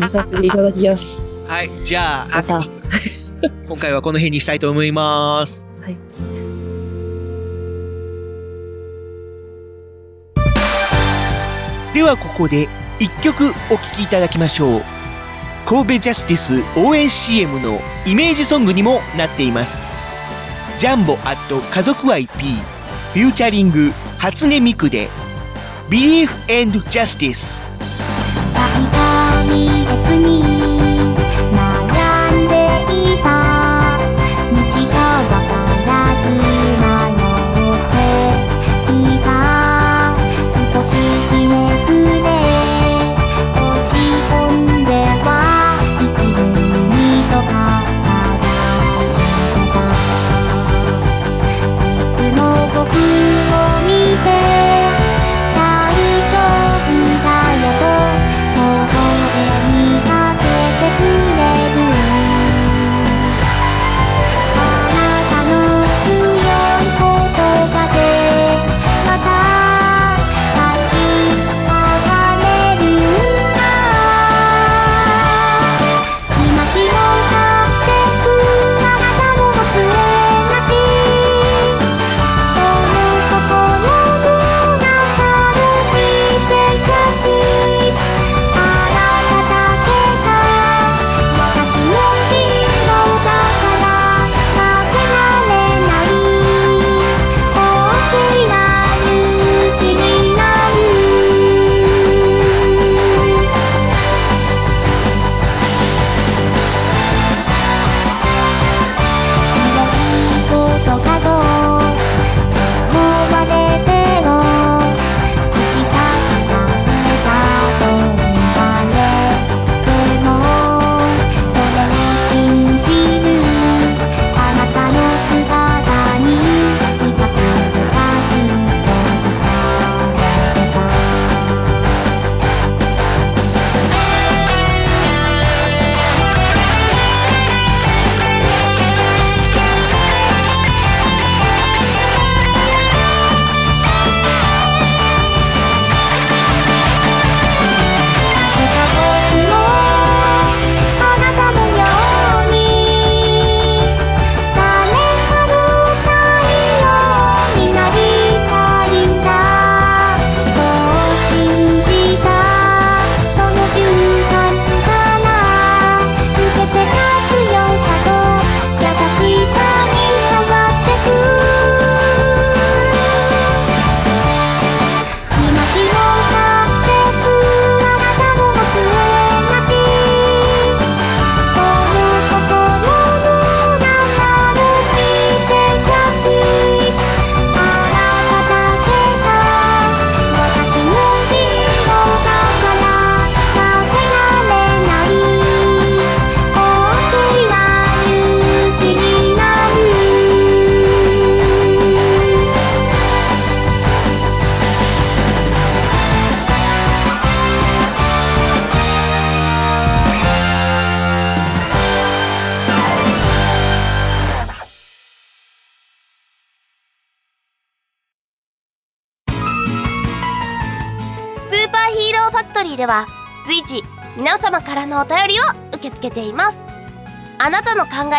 見させていただきます。はい、じゃあ、また。今回はこの辺にしたいと思います。はい。ではここで一曲お聴きいただきましょう。神戸ジャスティス応援 CM のイメージソングにもなっています。ジャンボアット家族 IP フューチャリング初音ミクで Belief and Justice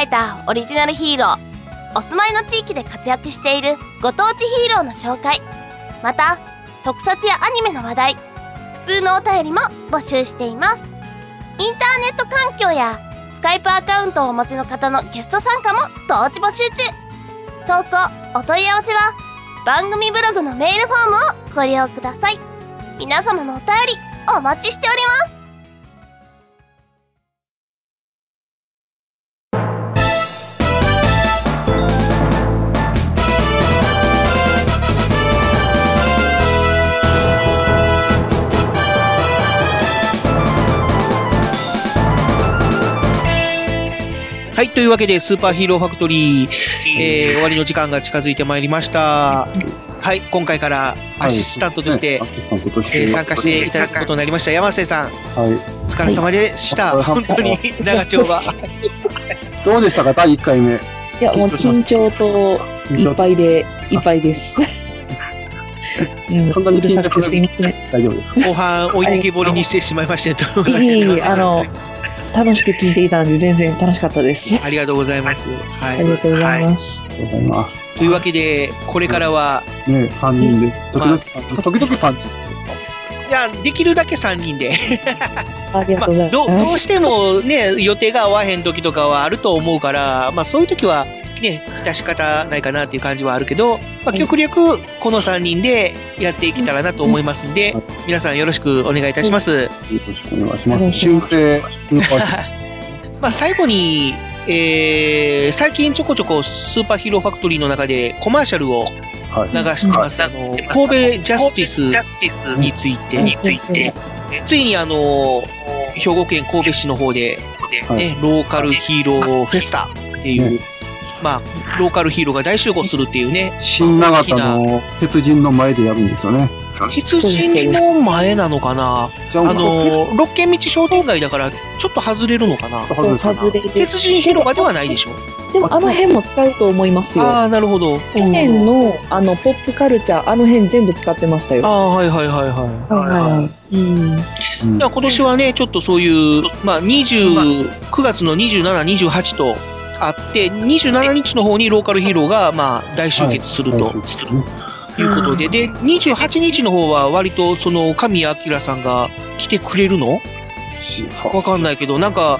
えたオリジナルヒーローお住まいの地域で活躍しているご当地ヒーローの紹介。また特撮やアニメの話題普通のお便りも募集しています。インターネット環境やスカイプアカウントをお持ちの方のゲスト参加も同時募集中。投稿お問い合わせは番組ブログのメールフォームをご利用ください。皆様のお便りお待ちしております。はい、というわけで、スーパーヒーローファクトリー、えー終わりの時間が近づいてまいりました。はい、今回からアシスタントとして、えー参加していただくことになりました、山瀬さん。はい。お疲れ様でした。本当に、長丁場。どうでしたか第1回目？いや、もう緊張といっぱいで、いっぱいです。うん、そんなにうるさくてすいません。大丈夫です。後半、置いてけぼりにしてしまいましたと。いえいえ、あの、楽しく聞いていたので、全然楽しかったです。ありがとうございます。はい。ありがとうございます。ありがとうございます。というわけで、これからは、ね3人で、時々3人、時々3人。いや、できるだけ3人で。ありがとうございます。どどうしてもね、予定が合わへん時とかはあると思うから、まあそういう時はね、出し方ないかなっていう感じはあるけど、まあ極力この3人でやっていけたらなと思いますんで、皆さんよろしくお願いいたします。よろしくお願いします。修正、まあ最後に、えー、最近ちょこちょこスーパーヒーローファクトリーの中でコマーシャルを流してます。あの、神戸ジャスティスについて、について、ついにあの、兵庫県神戸市の方で、ね、ローカルヒーローフェスタっていう、まあ、ローカルヒーローが大集合するっていうね、新長田の鉄人の前でやるんですよね。鉄人の前なのかな？あの、六軒道商店街だから、ちょっと外れるのかな？そう、外れて。鉄人広場ではないでしょ？でも、あの辺も使うと思いますよ。ああ、なるほど。去年の、あの、ポップカルチャー、あの辺全部使ってましたよ。ああ、はいはいはいはい。はいはい。うん。じゃあ今年はね、ちょっとそういう、まあ、20、9月の27、28とあって、27日の方にローカルヒーローが、まあ、大集結すると。いうことで、で、28日の方は割と、その、神谷明さんが来てくれるの？わかんないけど、なんか、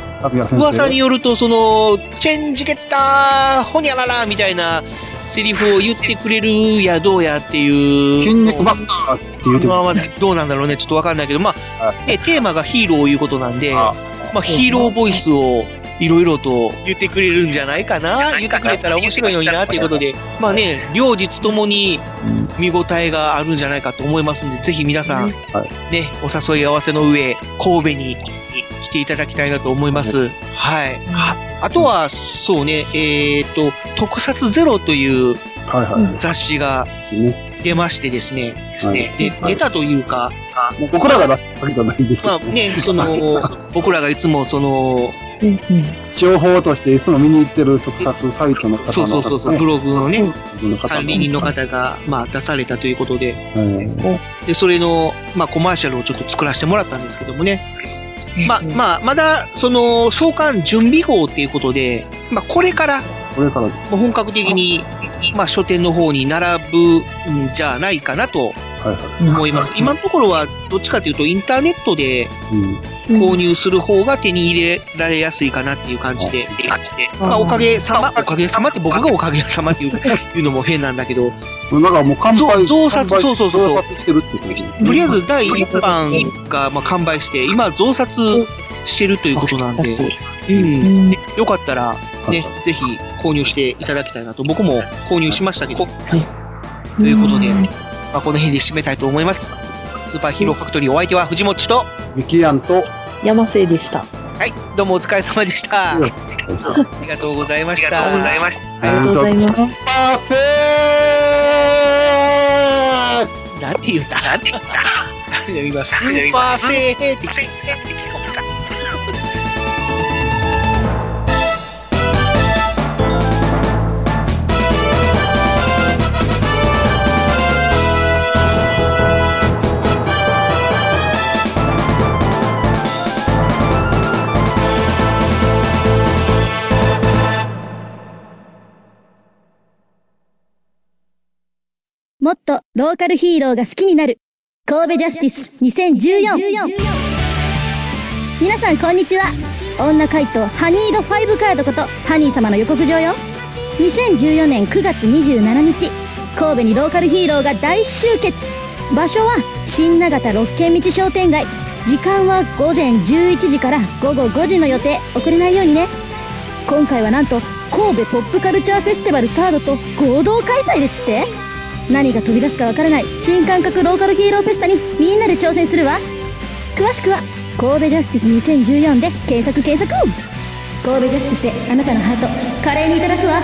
噂によると、その、チェンジゲッター、ほにゃららみたいなセリフを言ってくれるやどうやっていう。筋肉バスターって言うてまあまあ、どうなんだろうね、ちょっとわかんないけど、まあ、ね、テーマがヒーローいうことなんで、まあ、ヒーローボイスをいろいろと言ってくれるんじゃないかな、言ってくれたら面白いのにな、ということで、まあね、両日ともに見応えがあるんじゃないかと思いますんで、ぜひ皆さん、ね、お誘い合わせの上、神戸に来ていただきたいなと思います。はい。あとは、そうね、えっ、と、特撮ゼロという雑誌が出ましてですね、で出たというか、僕らが出したわけじゃないんですけど、まあね、その、僕らがいつもその、情報としていつも見に行ってる特撮サイトの方の、そうそうそうそう、ブログのね、管理人の方が、まあ、出されたということで、で、それの、まあ、コマーシャルをちょっと作らせてもらったんですけどもね、まあ、まあ、まだ、その、創刊準備号っていうことで、まあ、これから、これからです。本格的に、まあ、書店の方に並ぶんじゃないかなと思います。今のところは、どっちかというと、インターネットで購入する方が手に入れられやすいかなっていう感じで、まあ、おかげさま、おかげさまって僕がおかげさまっていうのも変なんだけど、なんかもう完売増刷、そうそうそうそう。と？りあえず第1版がまあ完売して、今増刷してるということなんで、うん、よかったら、ね、ぜひ購入していただきたいなと、僕も購入しましたけど、ということで、まあ、この辺で締めたいと思います。スーパーヒーローファクトリーお相手は藤もっちと、ミキヤンと、山瀬でした。はい、どうもお疲れ様でした。ありがとうございました。ありがとうございました。ありがとうございます。パーフェなんて言ったなんて言った今、スーパーセーってもっとローカルヒーローが好きになる。神戸ジャスティス2014皆さんこんにちは。女怪盗ハニード5カードことハニー様の予告状よ。2014年9月27日。神戸にローカルヒーローが大集結。場所は新長田六軒道商店街。時間は午前11時から午後5時の予定。遅れないようにね。今回はなんと神戸ポップカルチャーフェスティバルサードと合同開催ですって。何が飛び出すかわからない新感覚ローカルヒーローフェスタにみんなで挑戦するわ詳しくは神戸ジャスティス2014で検索検索神戸ジャスティスであなたのハート華麗にいただくわ